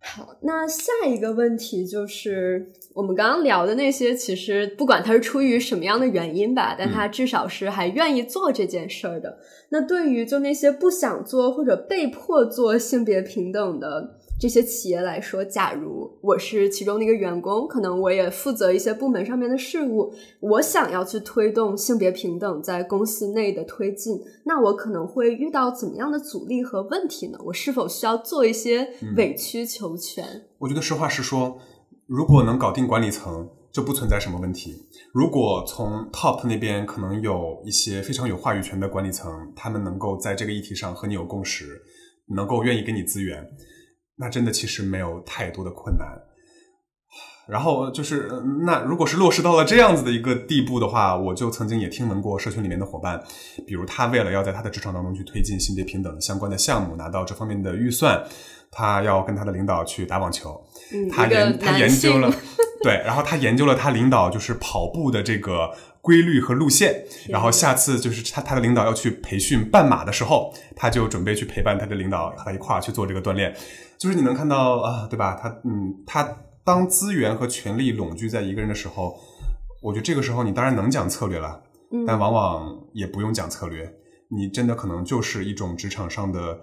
好，那下一个问题就是。我们刚刚聊的那些，其实不管他是出于什么样的原因吧，但他至少是还愿意做这件事儿的。那对于就那些不想做或者被迫做性别平等的这些企业来说，假如我是其中的一个员工，可能我也负责一些部门上面的事务，我想要去推动性别平等在公司内的推进，那我可能会遇到怎么样的阻力和问题呢？我是否需要做一些委曲求全？我觉得实话实说。如果能搞定管理层，就不存在什么问题。如果从 top 那边可能有一些非常有话语权的管理层，他们能够在这个议题上和你有共识，能够愿意给你资源，那真的其实没有太多的困难。然后就是，那如果是落实到了这样子的一个地步的话，我就曾经也听闻过社群里面的伙伴，比如他为了要在他的职场当中去推进性别平等相关的项目，拿到这方面的预算。他要跟他的领导去打网球，他研他研究了，<laughs> 对，然后他研究了他领导就是跑步的这个规律和路线，然后下次就是他他的领导要去培训半马的时候，他就准备去陪伴他的领导和他一块儿去做这个锻炼，就是你能看到啊，对吧？他嗯，他当资源和权力拢聚在一个人的时候，我觉得这个时候你当然能讲策略了，但往往也不用讲策略，你真的可能就是一种职场上的。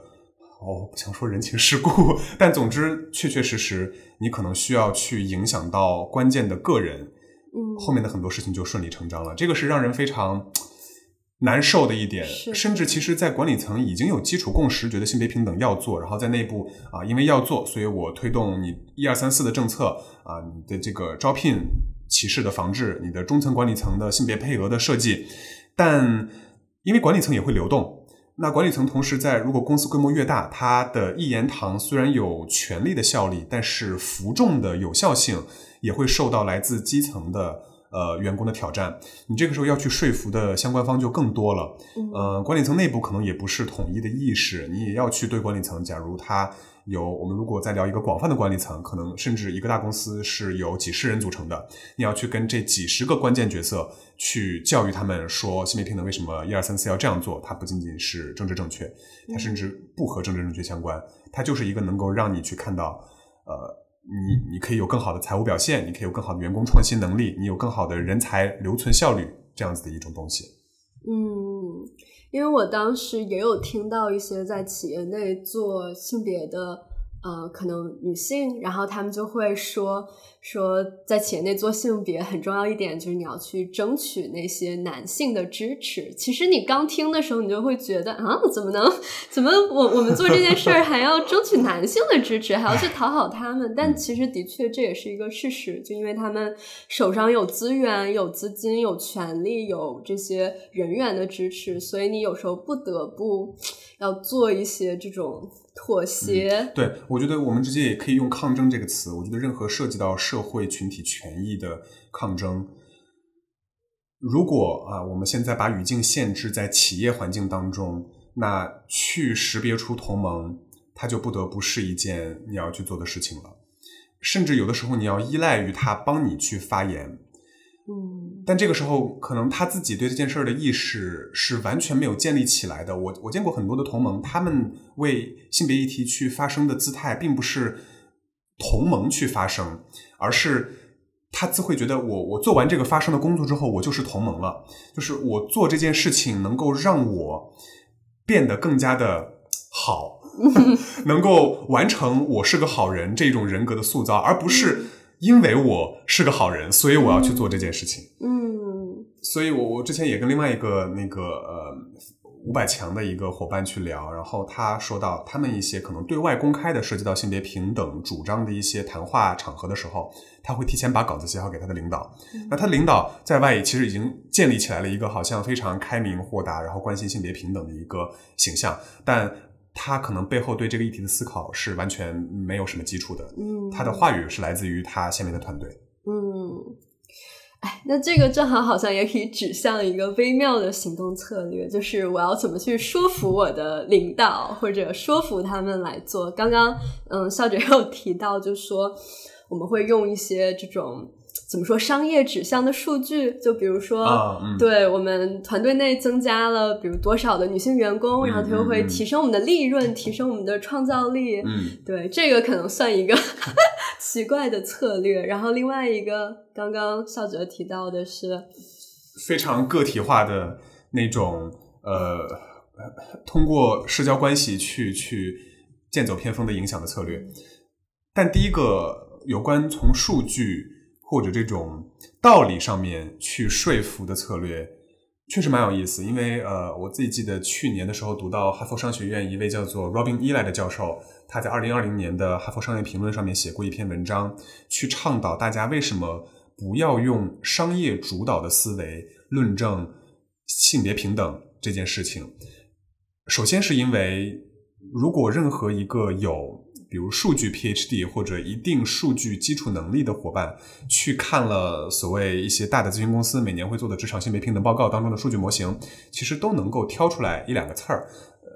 哦，不想说人情世故，<laughs> 但总之，确确实实，你可能需要去影响到关键的个人，嗯，后面的很多事情就顺理成章了。这个是让人非常难受的一点，是。甚至其。实，在管理层已经有基础共识，觉得性别平等要做，然后在内部啊，因为要做，所以我推动你一二三四的政策啊，你的这个招聘歧视的防治，你的中层管理层的性别配额的设计，但因为管理层也会流动，那管理层同时在如果公司规模越大，它的一言堂虽然有权力的效力，但是服众的有效性也会受到来自基层的呃员工的挑战。你这个时候要去说服的相关方就更多了。呃，管理层内部可能也不是统一的意识，你也要去对管理层，假如他有我们如果再聊一个广泛的管理层，可能甚至一个大公司是由几十人组成的，你要去跟这几十个关键角色去教育他们说性别平等为什么一二三四要这样做，它不仅仅是政治正确，它甚至不和政治正确相关，它就是一个能够让你去看到，呃。你你可以有更好的财务表现，你可以有更好的员工创新能力，你有更好的人才留存效率，这样子的一种东西。嗯，因为我当时也有听到一些在企业内做性别的。呃，可能女性，然后他们就会说说，在企业内做性别很重要一点，就是你要去争取那些男性的支持。其实你刚听的时候，你就会觉得啊，怎么能，怎么我我们做这件事儿还要争取男性的支持，还要去讨好他们？但其实的确这也是一个事实，就因为他们手上有资源、有资金、有权利、有这些人员的支持，所以你有时候不得不要做一些这种。妥协，对我觉得我们直接也可以用“抗争”这个词。我觉得任何涉及到社会群体权益的抗争，如果啊，我们现在把语境限制在企业环境当中，那去识别出同盟，它就不得不是一件你要去做的事情了。甚至有的时候，你要依赖于他帮你去发言。嗯，但这个时候，可能他自己对这件事儿的意识是完全没有建立起来的。我我见过很多的同盟，他们为性别议题去发声的姿态，并不是同盟去发声，而是他自会觉得，我我做完这个发声的工作之后，我就是同盟了，就是我做这件事情能够让我变得更加的好，<laughs> <laughs> 能够完成我是个好人这种人格的塑造，而不是。因为我是个好人，所以我要去做这件事情。嗯，所以我我之前也跟另外一个那个呃五百强的一个伙伴去聊，然后他说到他们一些可能对外公开的涉及到性别平等主张的一些谈话场合的时候，他会提前把稿子写好给他的领导。那他领导在外其实已经建立起来了一个好像非常开明豁达，然后关心性别平等的一个形象，但。他可能背后对这个议题的思考是完全没有什么基础的，嗯，他的话语是来自于他下面的团队，嗯，哎，那这个正好好像也可以指向一个微妙的行动策略，就是我要怎么去说服我的领导，或者说服他们来做。刚刚，嗯，笑姐 <laughs> 有提到，就说我们会用一些这种。怎么说？商业指向的数据，就比如说，对我们团队内增加了，比如多少的女性员工，然后它就会提升我们的利润，提升我们的创造力。嗯，对，这个可能算一个 <laughs> 奇怪的策略。然后另外一个，刚刚笑哲提到的是非常个体化的那种，呃，通过社交关系去去剑走偏锋的影响的策略。但第一个有关从数据。或者这种道理上面去说服的策略，确实蛮有意思。因为呃，我自己记得去年的时候读到哈佛商学院一位叫做 Robin Ely 的教授，他在二零二零年的《哈佛商业评论》上面写过一篇文章，去倡导大家为什么不要用商业主导的思维论证性别平等这件事情。首先是因为，如果任何一个有比如数据 PhD 或者一定数据基础能力的伙伴，去看了所谓一些大的咨询公司每年会做的职场性别平等报告当中的数据模型，其实都能够挑出来一两个刺儿。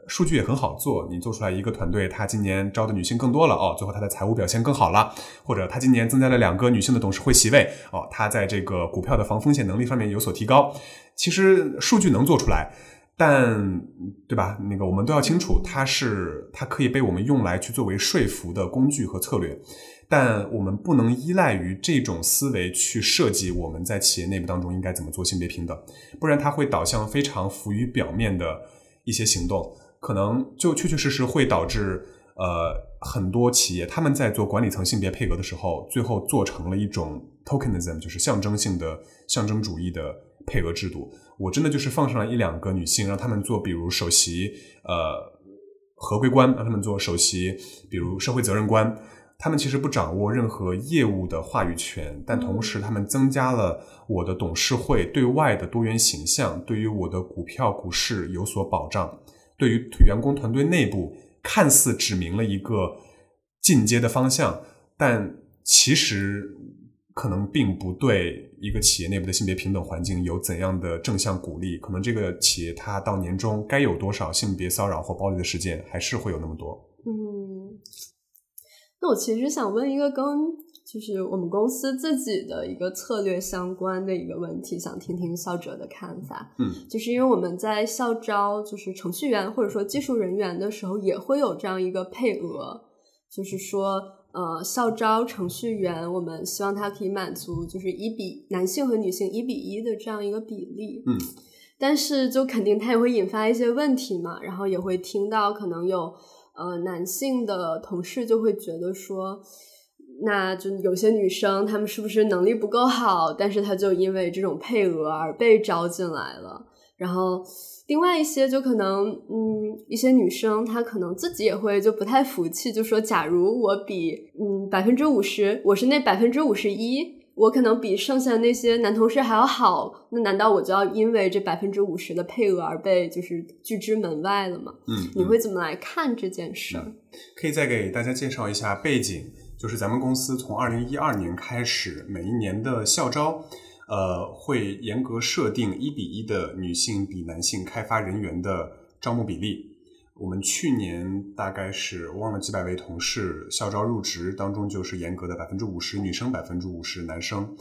数据也很好做，你做出来一个团队，他今年招的女性更多了哦，最后他的财务表现更好了，或者他今年增加了两个女性的董事会席位哦，他在这个股票的防风险能力方面有所提高。其实数据能做出来。但对吧？那个我们都要清楚，它是它可以被我们用来去作为说服的工具和策略，但我们不能依赖于这种思维去设计我们在企业内部当中应该怎么做性别平等，不然它会导向非常浮于表面的一些行动，可能就确确实实会导致呃很多企业他们在做管理层性别配额的时候，最后做成了一种 tokenism，就是象征性的象征主义的配额制度。我真的就是放上了一两个女性，让她们做，比如首席呃合规官，让她们做首席，比如社会责任官。他们其实不掌握任何业务的话语权，但同时他们增加了我的董事会对外的多元形象，对于我的股票股市有所保障，对于员工团队内部看似指明了一个进阶的方向，但其实可能并不对一个企业内部的性别平等环境有怎样的正向鼓励。可能这个企业它到年终该有多少性别骚扰或暴力的事件，还是会有那么多。嗯。那我其实想问一个跟就是我们公司自己的一个策略相关的一个问题，想听听校哲的看法。嗯，就是因为我们在校招就是程序员或者说技术人员的时候，也会有这样一个配额，就是说呃校招程序员，我们希望他可以满足就是一比男性和女性一比一的这样一个比例。嗯，但是就肯定它也会引发一些问题嘛，然后也会听到可能有。呃，男性的同事就会觉得说，那就有些女生她们是不是能力不够好，但是她就因为这种配额而被招进来了。然后另外一些就可能，嗯，一些女生她可能自己也会就不太服气，就说，假如我比嗯百分之五十，我是那百分之五十一。我可能比剩下的那些男同事还要好，那难道我就要因为这百分之五十的配额而被就是拒之门外了吗？嗯，你会怎么来看这件事？可以再给大家介绍一下背景，就是咱们公司从二零一二年开始，每一年的校招，呃，会严格设定一比一的女性比男性开发人员的招募比例。我们去年大概是忘了几百位同事校招入职当中，就是严格的百分之五十女生，百分之五十男生。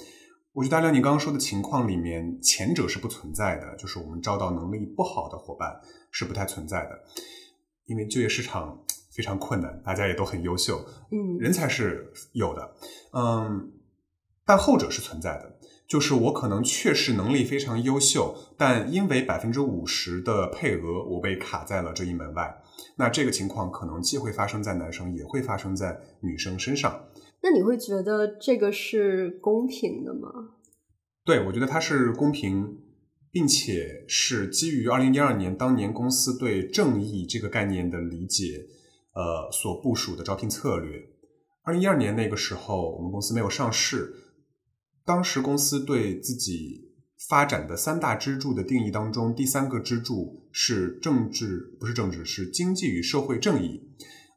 我觉得大亮你刚刚说的情况里面，前者是不存在的，就是我们招到能力不好的伙伴是不太存在的，因为就业市场非常困难，大家也都很优秀，嗯，人才是有的，嗯，但后者是存在的。就是我可能确实能力非常优秀，但因为百分之五十的配额，我被卡在了这一门外。那这个情况可能既会发生在男生，也会发生在女生身上。那你会觉得这个是公平的吗？对，我觉得它是公平，并且是基于二零一二年当年公司对正义这个概念的理解，呃，所部署的招聘策略。二零一二年那个时候，我们公司没有上市。当时公司对自己发展的三大支柱的定义当中，第三个支柱是政治，不是政治，是经济与社会正义。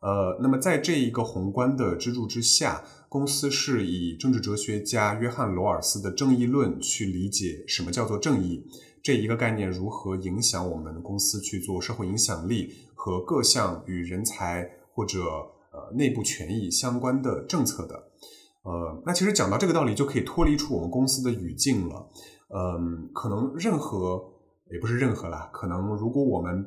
呃，那么在这一个宏观的支柱之下，公司是以政治哲学家约翰罗尔斯的正义论去理解什么叫做正义，这一个概念如何影响我们公司去做社会影响力和各项与人才或者呃内部权益相关的政策的。呃，那其实讲到这个道理，就可以脱离出我们公司的语境了。嗯，可能任何也不是任何啦，可能如果我们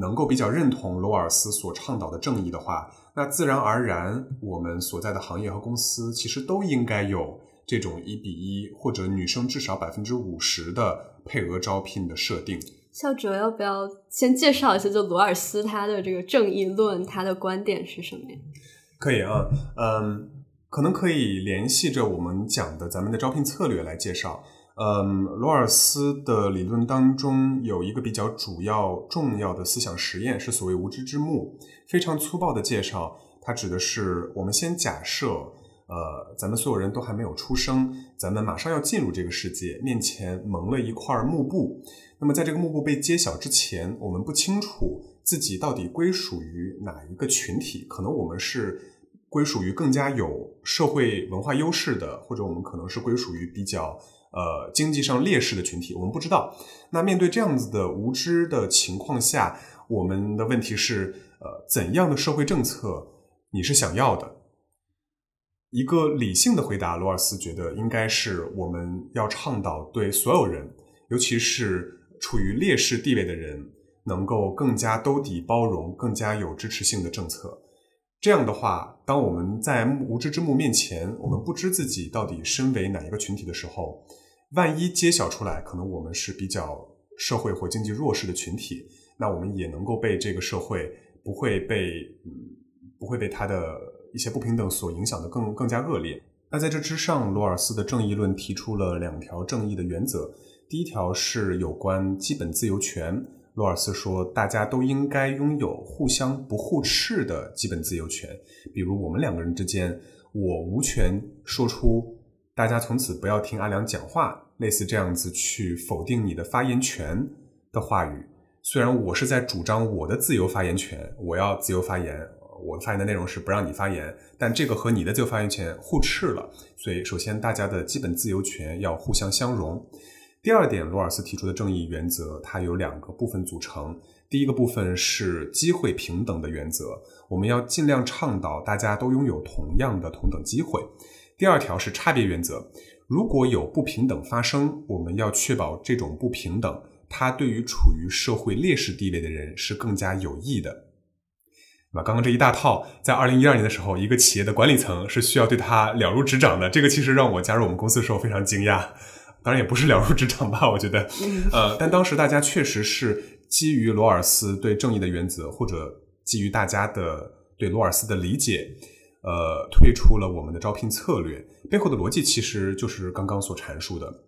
能够比较认同罗尔斯所倡导的正义的话，那自然而然我们所在的行业和公司其实都应该有这种一比一或者女生至少百分之五十的配额招聘的设定。校哲要不要先介绍一下，就罗尔斯他的这个正义论，他的观点是什么呀？可以啊，嗯。可能可以联系着我们讲的咱们的招聘策略来介绍。嗯，罗尔斯的理论当中有一个比较主要重要的思想实验，是所谓无知之幕。非常粗暴的介绍，它指的是我们先假设，呃，咱们所有人都还没有出生，咱们马上要进入这个世界，面前蒙了一块幕布。那么在这个幕布被揭晓之前，我们不清楚自己到底归属于哪一个群体，可能我们是。归属于更加有社会文化优势的，或者我们可能是归属于比较呃经济上劣势的群体，我们不知道。那面对这样子的无知的情况下，我们的问题是呃怎样的社会政策你是想要的？一个理性的回答，罗尔斯觉得应该是我们要倡导对所有人，尤其是处于劣势地位的人，能够更加兜底包容、更加有支持性的政策。这样的话，当我们在无知之幕面前，我们不知自己到底身为哪一个群体的时候，万一揭晓出来，可能我们是比较社会或经济弱势的群体，那我们也能够被这个社会不会被嗯不会被他的一些不平等所影响的更更加恶劣。那在这之上，罗尔斯的正义论提出了两条正义的原则。第一条是有关基本自由权。罗尔斯说，大家都应该拥有互相不互斥的基本自由权。比如，我们两个人之间，我无权说出“大家从此不要听阿良讲话”类似这样子去否定你的发言权的话语。虽然我是在主张我的自由发言权，我要自由发言，我发言的内容是不让你发言，但这个和你的自由发言权互斥了。所以，首先大家的基本自由权要互相相容。第二点，罗尔斯提出的正义原则，它有两个部分组成。第一个部分是机会平等的原则，我们要尽量倡导大家都拥有同样的同等机会。第二条是差别原则，如果有不平等发生，我们要确保这种不平等，它对于处于社会劣势地位的人是更加有益的。那刚刚这一大套，在二零一二年的时候，一个企业的管理层是需要对它了如指掌的。这个其实让我加入我们公司的时候非常惊讶。当然也不是了如指掌吧，我觉得，呃，但当时大家确实是基于罗尔斯对正义的原则，或者基于大家的对罗尔斯的理解，呃，推出了我们的招聘策略。背后的逻辑其实就是刚刚所阐述的。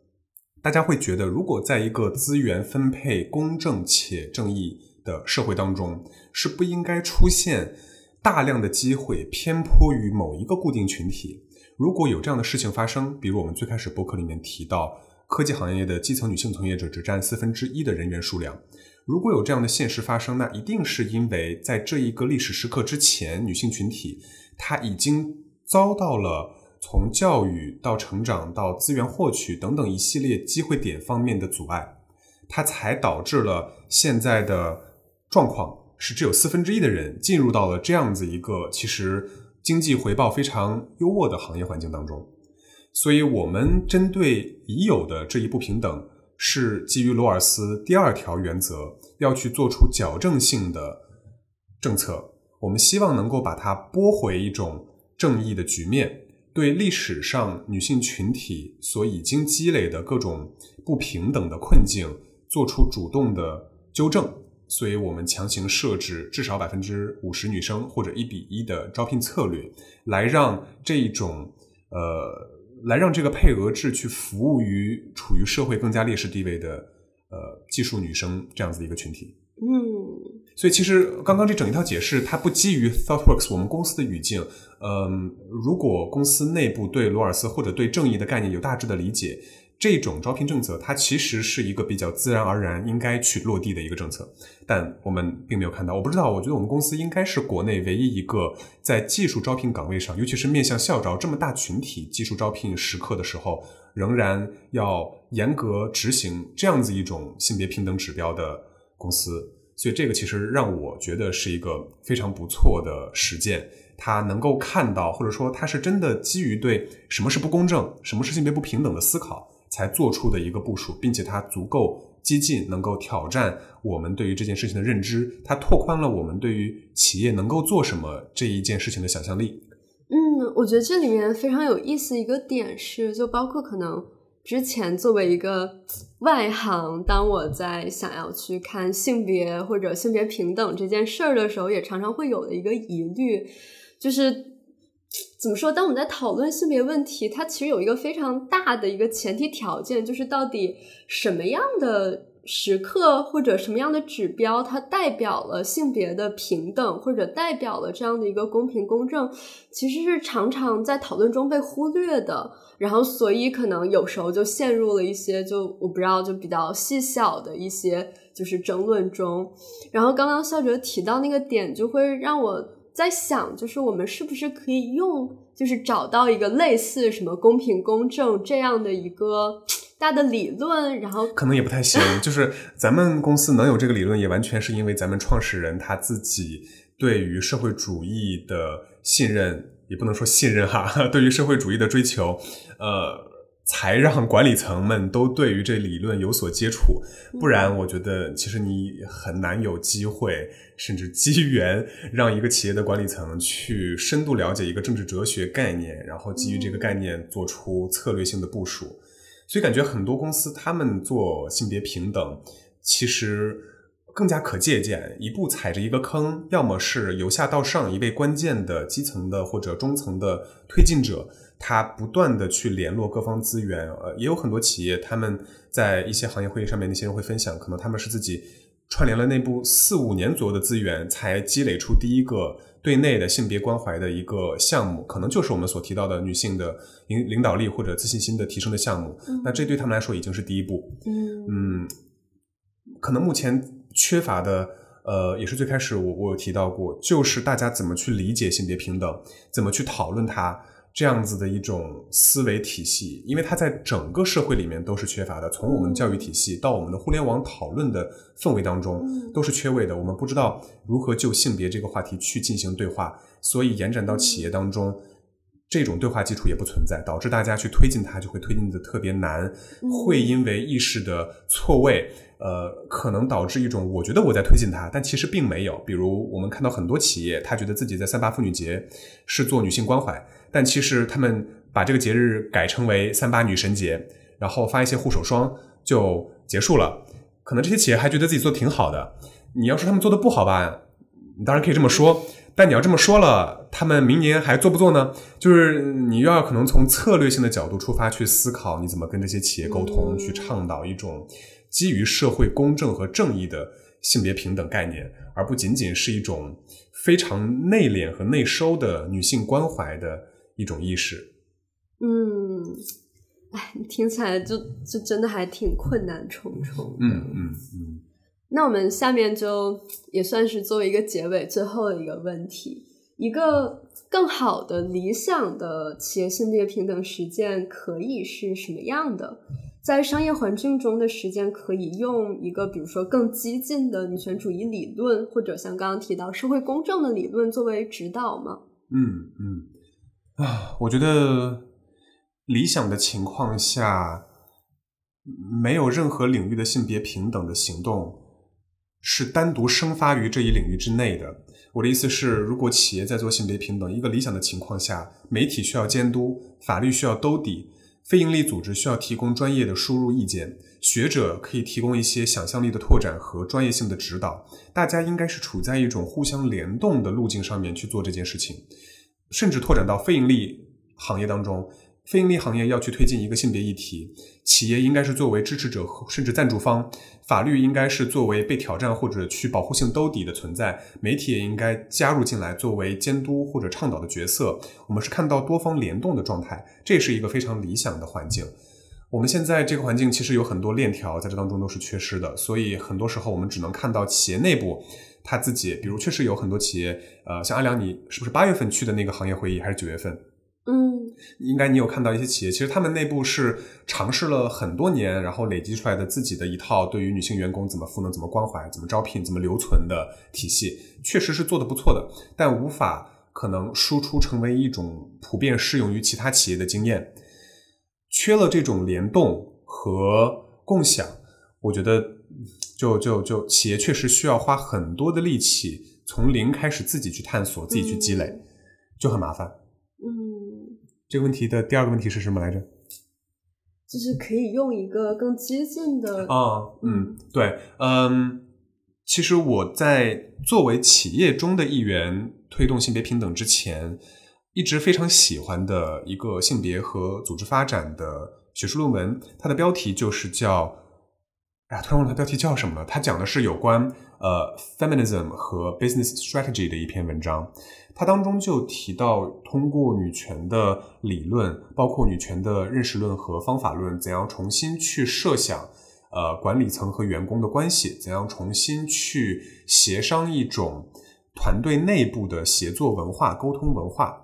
大家会觉得，如果在一个资源分配公正且正义的社会当中，是不应该出现大量的机会偏颇于某一个固定群体。如果有这样的事情发生，比如我们最开始博客里面提到，科技行业的基层女性从业者只占四分之一的人员数量。如果有这样的现实发生，那一定是因为在这一个历史时刻之前，女性群体她已经遭到了从教育到成长到资源获取等等一系列机会点方面的阻碍，它才导致了现在的状况是只有四分之一的人进入到了这样子一个其实。经济回报非常优渥的行业环境当中，所以我们针对已有的这一不平等，是基于罗尔斯第二条原则，要去做出矫正性的政策。我们希望能够把它拨回一种正义的局面，对历史上女性群体所已经积累的各种不平等的困境做出主动的纠正。所以我们强行设置至少百分之五十女生或者一比一的招聘策略，来让这一种呃，来让这个配额制去服务于处于社会更加劣势地位的呃技术女生这样子的一个群体。嗯，所以其实刚刚这整一套解释，它不基于 ThoughtWorks 我们公司的语境。嗯，如果公司内部对罗尔斯或者对正义的概念有大致的理解。这种招聘政策，它其实是一个比较自然而然应该去落地的一个政策，但我们并没有看到。我不知道，我觉得我们公司应该是国内唯一一个在技术招聘岗位上，尤其是面向校招这么大群体技术招聘时刻的时候，仍然要严格执行这样子一种性别平等指标的公司。所以，这个其实让我觉得是一个非常不错的实践。它能够看到，或者说它是真的基于对什么是不公正、什么是性别不平等的思考。才做出的一个部署，并且它足够激进，能够挑战我们对于这件事情的认知，它拓宽了我们对于企业能够做什么这一件事情的想象力。嗯，我觉得这里面非常有意思一个点是，就包括可能之前作为一个外行，当我在想要去看性别或者性别平等这件事儿的时候，也常常会有的一个疑虑，就是。怎么说？当我们在讨论性别问题，它其实有一个非常大的一个前提条件，就是到底什么样的时刻或者什么样的指标，它代表了性别的平等，或者代表了这样的一个公平公正，其实是常常在讨论中被忽略的。然后，所以可能有时候就陷入了一些就我不知道就比较细小的一些就是争论中。然后，刚刚笑哲提到那个点，就会让我。在想，就是我们是不是可以用，就是找到一个类似什么公平公正这样的一个大的理论，然后可能也不太行。<laughs> 就是咱们公司能有这个理论，也完全是因为咱们创始人他自己对于社会主义的信任，也不能说信任哈，<laughs> 对于社会主义的追求，呃。才让管理层们都对于这理论有所接触，不然我觉得其实你很难有机会，甚至机缘让一个企业的管理层去深度了解一个政治哲学概念，然后基于这个概念做出策略性的部署。所以感觉很多公司他们做性别平等，其实更加可借鉴，一步踩着一个坑，要么是由下到上一位关键的基层的或者中层的推进者，他不断的去联络各方资源。呃，也有很多企业，他们在一些行业会议上面，那些人会分享，可能他们是自己串联了内部四五年左右的资源，才积累出第一个对内的性别关怀的一个项目，可能就是我们所提到的女性的领领导力或者自信心的提升的项目。那这对他们来说已经是第一步。嗯嗯，可能目前。缺乏的，呃，也是最开始我我有提到过，就是大家怎么去理解性别平等，怎么去讨论它这样子的一种思维体系，因为它在整个社会里面都是缺乏的。从我们教育体系到我们的互联网讨论的氛围当中，都是缺位的。我们不知道如何就性别这个话题去进行对话，所以延展到企业当中。这种对话基础也不存在，导致大家去推进它就会推进的特别难，会因为意识的错位，呃，可能导致一种我觉得我在推进它，但其实并没有。比如我们看到很多企业，他觉得自己在三八妇女节是做女性关怀，但其实他们把这个节日改成为三八女神节，然后发一些护手霜就结束了。可能这些企业还觉得自己做的挺好的。你要说他们做的不好吧，你当然可以这么说。但你要这么说了，他们明年还做不做呢？就是你要可能从策略性的角度出发去思考，你怎么跟这些企业沟通，去倡导一种基于社会公正和正义的性别平等概念，而不仅仅是一种非常内敛和内收的女性关怀的一种意识。嗯，哎，听起来就就真的还挺困难重重。嗯嗯嗯。那我们下面就也算是作为一个结尾，最后的一个问题：一个更好的理想的企业性别平等实践可以是什么样的？在商业环境中的实践可以用一个比如说更激进的女权主义理论，或者像刚刚提到社会公正的理论作为指导吗？嗯嗯啊，我觉得理想的情况下，没有任何领域的性别平等的行动。是单独生发于这一领域之内的。我的意思是，如果企业在做性别平等，一个理想的情况下，媒体需要监督，法律需要兜底，非营利组织需要提供专业的输入意见，学者可以提供一些想象力的拓展和专业性的指导。大家应该是处在一种互相联动的路径上面去做这件事情，甚至拓展到非盈利行业当中。非盈利行业要去推进一个性别议题，企业应该是作为支持者甚至赞助方，法律应该是作为被挑战或者去保护性兜底的存在，媒体也应该加入进来作为监督或者倡导的角色。我们是看到多方联动的状态，这是一个非常理想的环境。我们现在这个环境其实有很多链条在这当中都是缺失的，所以很多时候我们只能看到企业内部他自己，比如确实有很多企业，呃，像阿良，你是不是八月份去的那个行业会议，还是九月份？嗯，应该你有看到一些企业，其实他们内部是尝试了很多年，然后累积出来的自己的一套对于女性员工怎么赋能、怎么关怀、怎么招聘、怎么留存的体系，确实是做的不错的，但无法可能输出成为一种普遍适用于其他企业的经验，缺了这种联动和共享，我觉得就就就企业确实需要花很多的力气，从零开始自己去探索、自己去积累，就很麻烦。嗯这个问题的第二个问题是什么来着？就是可以用一个更接近的啊，嗯，对，嗯，其实我在作为企业中的一员推动性别平等之前，一直非常喜欢的一个性别和组织发展的学术论文，它的标题就是叫，哎呀，突然忘了它标题叫什么了。它讲的是有关呃 feminism 和 business strategy 的一篇文章。它当中就提到，通过女权的理论，包括女权的认识论和方法论，怎样重新去设想，呃，管理层和员工的关系，怎样重新去协商一种团队内部的协作文化、沟通文化。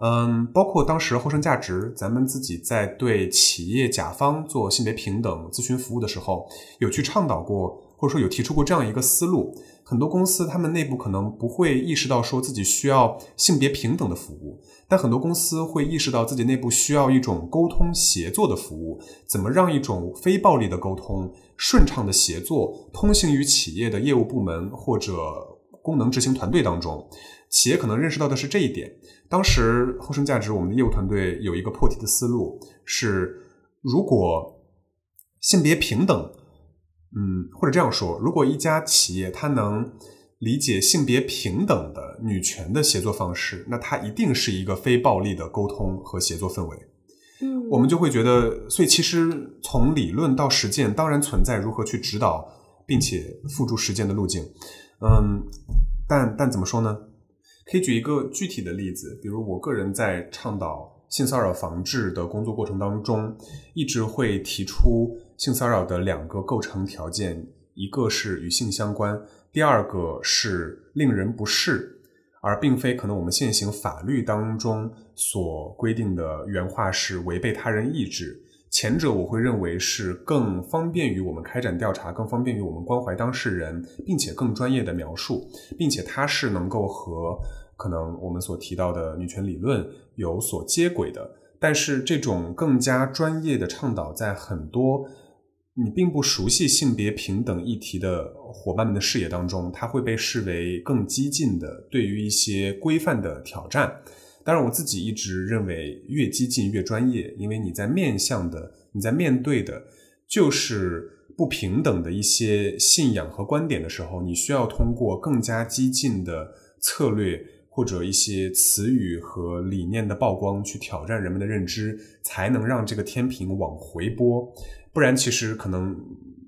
嗯，包括当时后生价值，咱们自己在对企业甲方做性别平等咨询服务的时候，有去倡导过，或者说有提出过这样一个思路。很多公司他们内部可能不会意识到说自己需要性别平等的服务，但很多公司会意识到自己内部需要一种沟通协作的服务。怎么让一种非暴力的沟通、顺畅的协作通行于企业的业务部门或者功能执行团队当中？企业可能认识到的是这一点。当时后生价值，我们的业务团队有一个破题的思路是：如果性别平等嗯，或者这样说，如果一家企业它能理解性别平等的女权的协作方式，那它一定是一个非暴力的沟通和协作氛围。嗯，我们就会觉得，所以其实从理论到实践，当然存在如何去指导并且付诸实践的路径。嗯，但但怎么说呢？可以举一个具体的例子，比如我个人在倡导性骚扰防治的工作过程当中，一直会提出性骚扰的两个构成条件，一个是与性相关，第二个是令人不适，而并非可能我们现行法律当中所规定的原话是违背他人意志。前者我会认为是更方便于我们开展调查，更方便于我们关怀当事人，并且更专业的描述，并且它是能够和可能我们所提到的女权理论有所接轨的。但是这种更加专业的倡导，在很多你并不熟悉性别平等议题的伙伴们的视野当中，它会被视为更激进的，对于一些规范的挑战。当然，我自己一直认为越激进越专业，因为你在面向的、你在面对的，就是不平等的一些信仰和观点的时候，你需要通过更加激进的策略或者一些词语和理念的曝光，去挑战人们的认知，才能让这个天平往回拨。不然，其实可能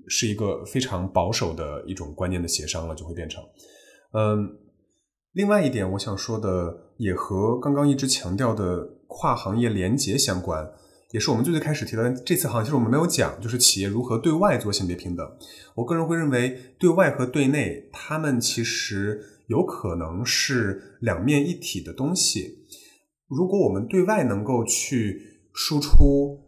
是一个非常保守的一种观念的协商了，就会变成，嗯。另外一点，我想说的也和刚刚一直强调的跨行业联结相关，也是我们最最开始提到。这次好像其实我们没有讲，就是企业如何对外做性别平等。我个人会认为，对外和对内，他们其实有可能是两面一体的东西。如果我们对外能够去输出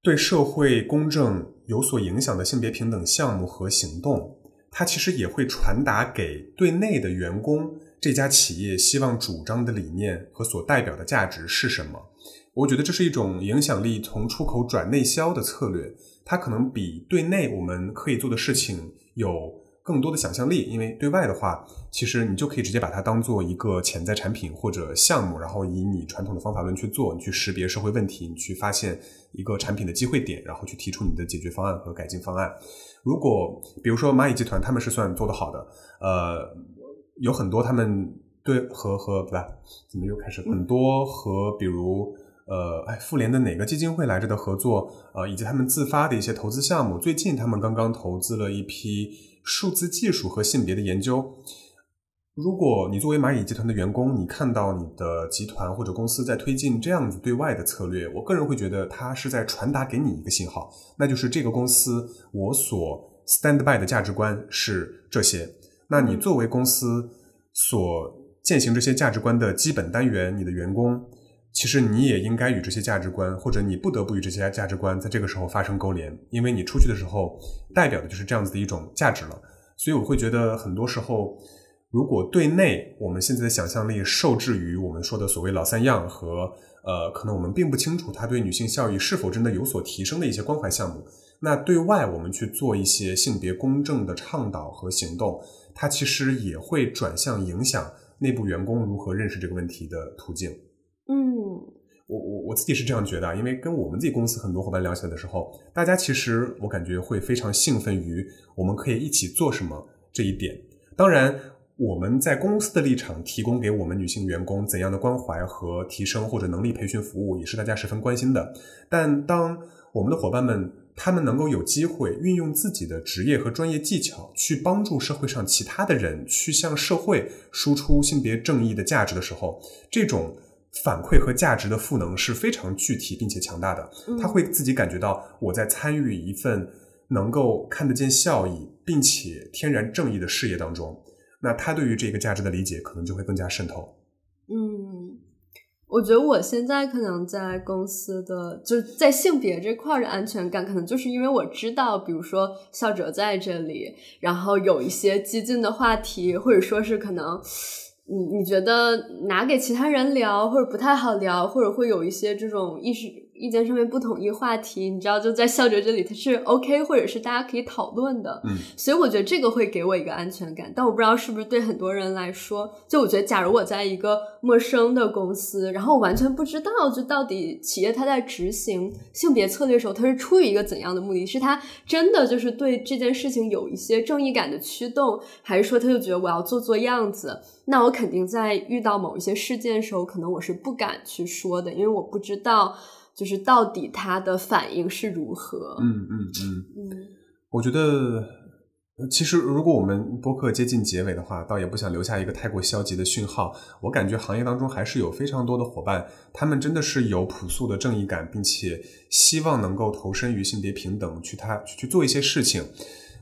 对社会公正有所影响的性别平等项目和行动，它其实也会传达给对内的员工。这家企业希望主张的理念和所代表的价值是什么？我觉得这是一种影响力从出口转内销的策略，它可能比对内我们可以做的事情有更多的想象力。因为对外的话，其实你就可以直接把它当做一个潜在产品或者项目，然后以你传统的方法论去做，你去识别社会问题，你去发现一个产品的机会点，然后去提出你的解决方案和改进方案。如果比如说蚂蚁集团，他们是算做得好的，呃。有很多他们对和和对？怎么又开始很多和比如呃哎妇联的哪个基金会来着的合作呃，以及他们自发的一些投资项目。最近他们刚刚投资了一批数字技术和性别的研究。如果你作为蚂蚁集团的员工，你看到你的集团或者公司在推进这样子对外的策略，我个人会觉得它是在传达给你一个信号，那就是这个公司我所 stand by 的价值观是这些。那你作为公司所践行这些价值观的基本单元，你的员工，其实你也应该与这些价值观，或者你不得不与这些价值观在这个时候发生勾连，因为你出去的时候代表的就是这样子的一种价值了。所以我会觉得，很多时候，如果对内我们现在的想象力受制于我们说的所谓老三样和呃，可能我们并不清楚它对女性效益是否真的有所提升的一些关怀项目，那对外我们去做一些性别公正的倡导和行动。它其实也会转向影响内部员工如何认识这个问题的途径。嗯，我我我自己是这样觉得，因为跟我们自己公司很多伙伴聊起来的时候，大家其实我感觉会非常兴奋于我们可以一起做什么这一点。当然，我们在公司的立场提供给我们女性员工怎样的关怀和提升或者能力培训服务，也是大家十分关心的。但当我们的伙伴们，他们能够有机会运用自己的职业和专业技巧，去帮助社会上其他的人，去向社会输出性别正义的价值的时候，这种反馈和价值的赋能是非常具体并且强大的。他会自己感觉到我在参与一份能够看得见效益并且天然正义的事业当中，那他对于这个价值的理解可能就会更加渗透。嗯。我觉得我现在可能在公司的就在性别这块的安全感，可能就是因为我知道，比如说校哲在这里，然后有一些激进的话题，或者说是可能你你觉得拿给其他人聊或者不太好聊，或者会有一些这种意识意见上面不统一话题，你知道就在校哲这里它是 OK，或者是大家可以讨论的。嗯，所以我觉得这个会给我一个安全感。但我不知道是不是对很多人来说，就我觉得假如我在一个陌生的公司，然后我完全不知道就到底企业它在执行性别策略的时候，它是出于一个怎样的目的？是它真的就是对这件事情有一些正义感的驱动，还是说他就觉得我要做做样子？那我肯定在遇到某一些事件的时候，可能我是不敢去说的，因为我不知道就是到底他的反应是如何。嗯嗯嗯，嗯我觉得呃其实如果我们播客接近结尾的话，倒也不想留下一个太过消极的讯号。我感觉行业当中还是有非常多的伙伴，他们真的是有朴素的正义感，并且希望能够投身于性别平等，去他去做一些事情。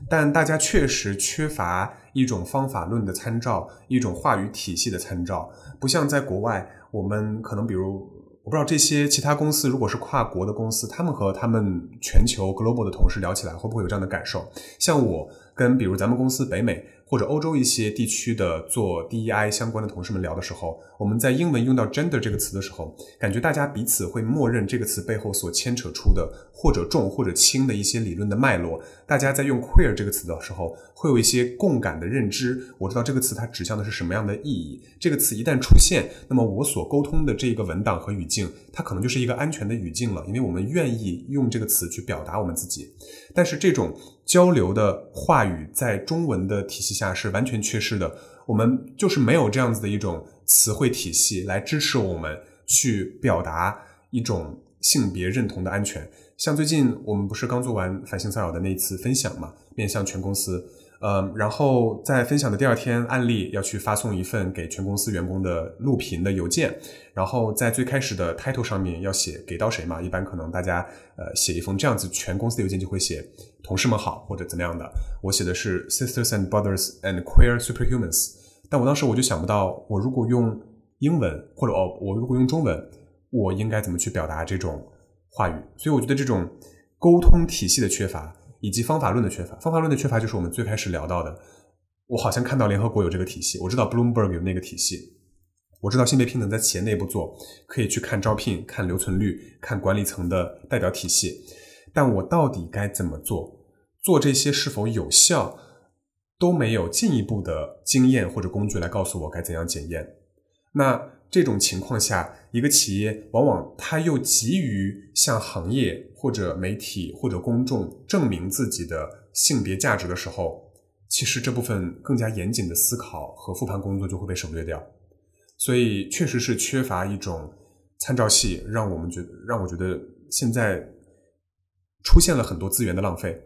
但大家确实缺乏一种方法论的参照，一种话语体系的参照，不像在国外，我们可能比如我不知道这些其他公司如果是跨国的公司，他们和他们全球 global 的同事聊起来，会不会有这样的感受？像我跟比如咱们公司北美或者欧洲一些地区的做 DEI 相关的同事们聊的时候，我们在英文用到 gender 这个词的时候，感觉大家彼此会默认这个词背后所牵扯出的或者重或者轻的一些理论的脉络。大家在用 queer 这个词的时候，会有一些共感的认知。我知道这个词它指向的是什么样的意义。这个词一旦出现，那么我所沟通的这一个文档和语境，它可能就是一个安全的语境了，因为我们愿意用这个词去表达我们自己。但是这种交流的话语在中文的体系下是完全缺失的，我们就是没有这样子的一种词汇体系来支持我们去表达一种性别认同的安全。像最近我们不是刚做完反性骚扰的那一次分享嘛，面向全公司，呃，然后在分享的第二天，案例要去发送一份给全公司员工的录屏的邮件，然后在最开始的 title 上面要写给到谁嘛，一般可能大家呃写一封这样子全公司的邮件就会写同事们好或者怎么样的，我写的是 sisters and brothers and queer superhumans，但我当时我就想不到，我如果用英文或者哦，我如果用中文，我应该怎么去表达这种话语？所以我觉得这种沟通体系的缺乏，以及方法论的缺乏，方法论的缺乏就是我们最开始聊到的。我好像看到联合国有这个体系，我知道 Bloomberg 有那个体系，我知道性别平等在企业内部做，可以去看招聘、看留存率、看管理层的代表体系，但我到底该怎么做？做这些是否有效，都没有进一步的经验或者工具来告诉我该怎样检验。那这种情况下，一个企业往往他又急于向行业或者媒体或者公众证明自己的性别价值的时候，其实这部分更加严谨的思考和复盘工作就会被省略掉。所以，确实是缺乏一种参照系，让我们觉得让我觉得现在出现了很多资源的浪费。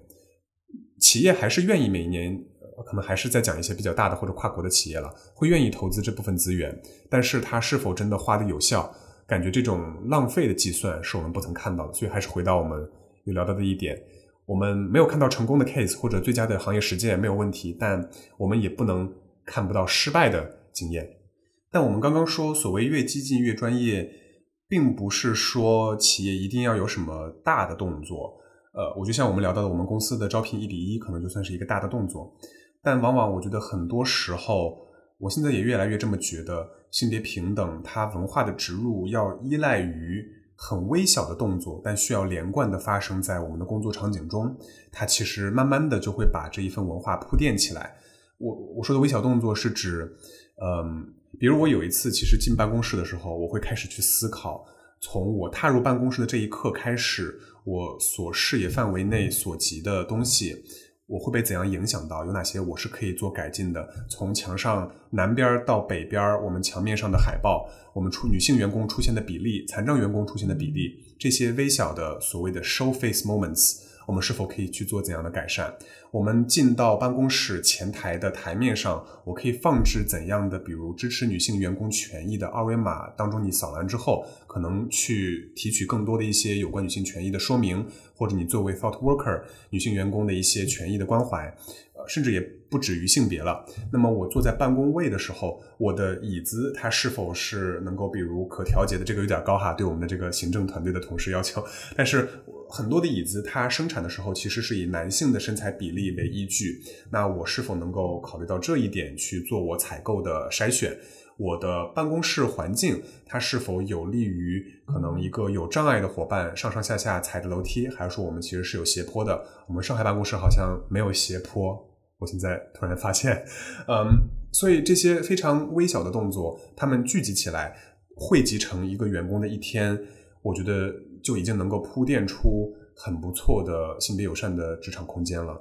企业还是愿意每年，可能还是在讲一些比较大的或者跨国的企业了，会愿意投资这部分资源，但是它是否真的花的有效，感觉这种浪费的计算是我们不曾看到的。所以还是回到我们有聊到的一点，我们没有看到成功的 case 或者最佳的行业实践没有问题，但我们也不能看不到失败的经验。但我们刚刚说，所谓越激进越专业，并不是说企业一定要有什么大的动作。呃，我就像我们聊到的，我们公司的招聘一比一，可能就算是一个大的动作。但往往我觉得很多时候，我现在也越来越这么觉得，性别平等它文化的植入要依赖于很微小的动作，但需要连贯的发生在我们的工作场景中。它其实慢慢的就会把这一份文化铺垫起来。我我说的微小动作是指，嗯，比如我有一次其实进办公室的时候，我会开始去思考，从我踏入办公室的这一刻开始，我所视野范围内所及的东西，我会被怎样影响到？有哪些我是可以做改进的？从墙上南边到北边，我们墙面上的海报，我们出女性员工出现的比例，残障员工出现的比例，这些微小的所谓的 show face moments，我们是否可以去做怎样的改善？我们进到办公室前台的台面上，我可以放置怎样的，比如支持女性员工权益的二维码，当中你扫完之后，可能去提取更多的一些有关女性权益的说明，或者你作为 thought worker 女性员工的一些权益的关怀，呃，甚至也不止于性别了。那么我坐在办公位的时候，我的椅子它是否是能够比如可调节的？这个有点高哈，对我们的这个行政团队的同事要求，但是。很多的椅子，它生产的时候其实是以男性的身材比例为依据。那我是否能够考虑到这一点去做我采购的筛选？我的办公室环境它是否有利于可能一个有障碍的伙伴上上下下踩着楼梯，还是说我们其实是有斜坡的？我们上海办公室好像没有斜坡，我现在突然发现，嗯，所以这些非常微小的动作，他们聚集起来，汇集成一个员工的一天，我觉得就已经能够铺垫出很不错的性别友善的职场空间了。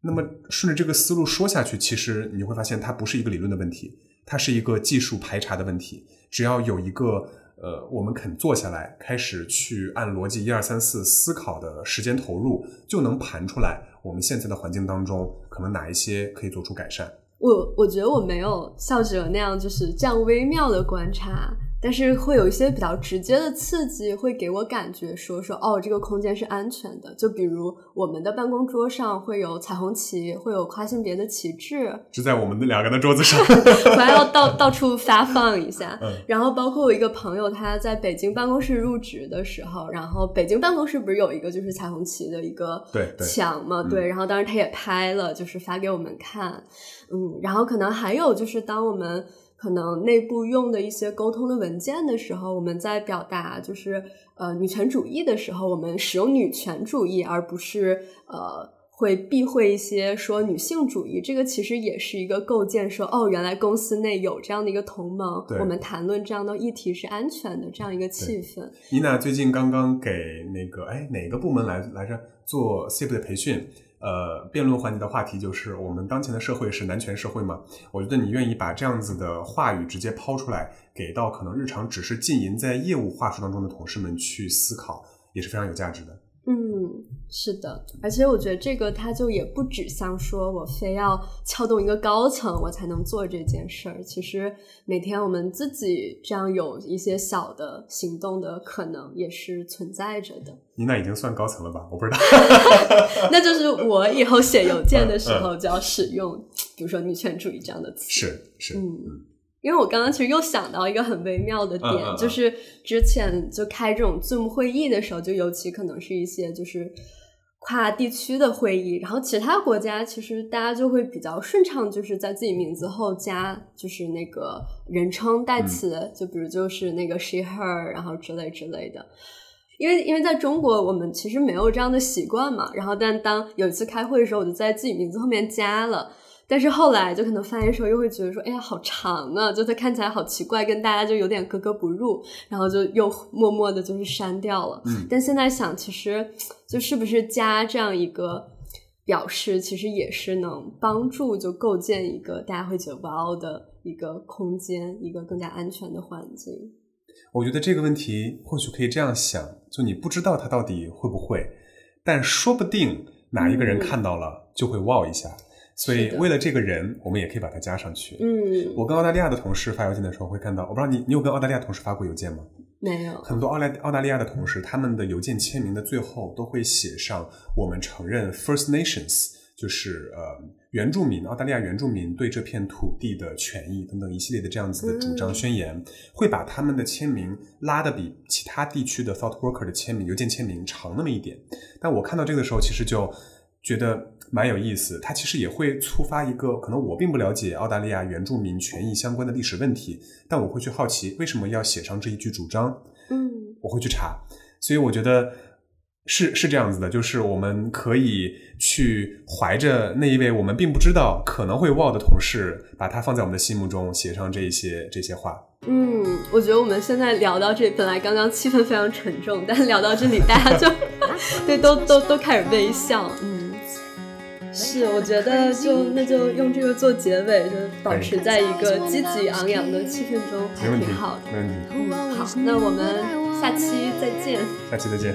那么顺着这个思路说下去，其实你会发现它不是一个理论的问题，它是一个技术排查的问题。只要有一个呃，我们肯坐下来，开始去按逻辑一二三四思考的时间投入，就能盘出来我们现在的环境当中可能哪一些可以做出改善。我我觉得我没有笑者那样就是这样微妙的观察。但是会有一些比较直接的刺激，会给我感觉说说哦，这个空间是安全的。就比如我们的办公桌上会有彩虹旗，会有跨性别的旗帜，是在我们的两个人的桌子上，<laughs> 我还要到到处发放一下。然后包括我一个朋友，他在北京办公室入职的时候，然后北京办公室不是有一个就是彩虹旗的一个墙嘛？对，然后当时他也拍了，就是发给我们看。嗯，然后可能还有就是当我们。可能内部用的一些沟通的文件的时候，我们在表达就是呃女权主义的时候，我们使用女权主义，而不是呃会避讳一些说女性主义。这个其实也是一个构建，说哦，原来公司内有这样的一个同盟，我们谈论这样的议题是安全的这样一个气氛。妮娜最近刚刚给那个哎哪个部门来来着做 CIP 的培训？呃，辩论环节的话题就是我们当前的社会是男权社会吗？我觉得你愿意把这样子的话语直接抛出来，给到可能日常只是浸淫在业务话术当中的同事们去思考，也是非常有价值的。嗯，是的，而且我觉得这个它就也不指向说我非要撬动一个高层我才能做这件事儿，其实每天我们自己这样有一些小的行动的可能也是存在着的。你那已经算高层了吧？我不知道，<laughs> 那就是我以后写邮件的时候就要使用，比如说女权主义这样的词。是是，嗯。因为我刚刚其实又想到一个很微妙的点，就是之前就开这种 Zoom 会议的时候，就尤其可能是一些就是跨地区的会议，然后其他国家其实大家就会比较顺畅，就是在自己名字后加就是那个人称代词，就比如就是那个 she her，然后之类之类的。因为因为在中国我们其实没有这样的习惯嘛，然后但当有一次开会的时候，我就在自己名字后面加了。但是后来就可能翻译的时候又会觉得说，哎呀，好长啊，就它看起来好奇怪，跟大家就有点格格不入，然后就又默默的就是删掉了。嗯，但现在想，其实就是不是加这样一个表示，其实也是能帮助就构建一个大家会觉得哇哦的一个空间，一个更加安全的环境。我觉得这个问题或许可以这样想，就你不知道它到底会不会，但说不定哪一个人看到了就会哇一下。所以，为了这个人，我们也可以把它加上去。嗯，我跟澳大利亚的同事发邮件的时候会看到，我不知道你，你有跟澳大利亚同事发过邮件吗？没有。很多澳大澳大利亚的同事，他们的邮件签名的最后都会写上“我们承认 First Nations”，就是呃原住民，澳大利亚原住民对这片土地的权益等等一系列的这样子的主张宣言，会把他们的签名拉的比其他地区的 Thought Worker 的签名邮件签名长那么一点。但我看到这个的时候，其实就觉得。蛮有意思，它其实也会触发一个可能我并不了解澳大利亚原住民权益相关的历史问题，但我会去好奇为什么要写上这一句主张。嗯，我会去查，所以我觉得是是这样子的，就是我们可以去怀着那一位我们并不知道可能会忘的同事，把他放在我们的心目中，写上这一些这些话。嗯，我觉得我们现在聊到这，本来刚刚气氛非常沉重，但聊到这里，大家就 <laughs> 对都都都开始微笑。嗯。是，我觉得就那就用这个做结尾，就保持在一个积极昂扬的气氛中，还挺好的。没问题。嗯，好，那我们下期再见。下期再见。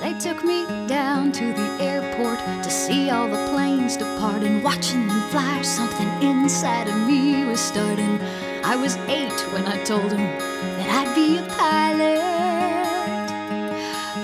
They took me down to the airport to see all the planes depart and watching them fly. Something inside of me was starting. I was eight when I told them that I'd be a pilot.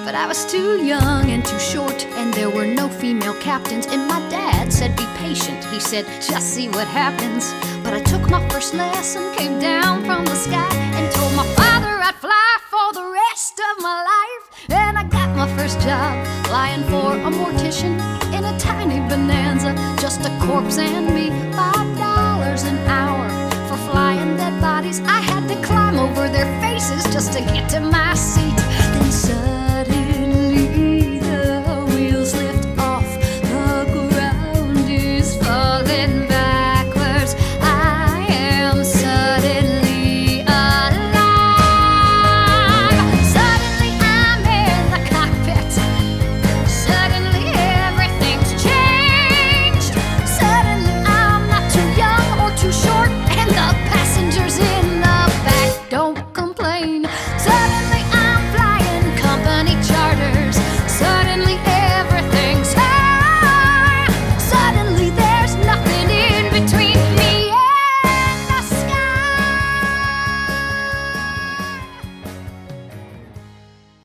But I was too young and too short, and there were no female captains. And my dad said, Be patient. He said, Just see what happens. But I took my first lesson, came down from the sky, and told my father I'd fly for the rest of my life. And I got my first job flying for a mortician in a tiny bonanza, just a corpse and me, five dollars an hour for flying dead bodies. I had to climb over their faces just to get to my seat.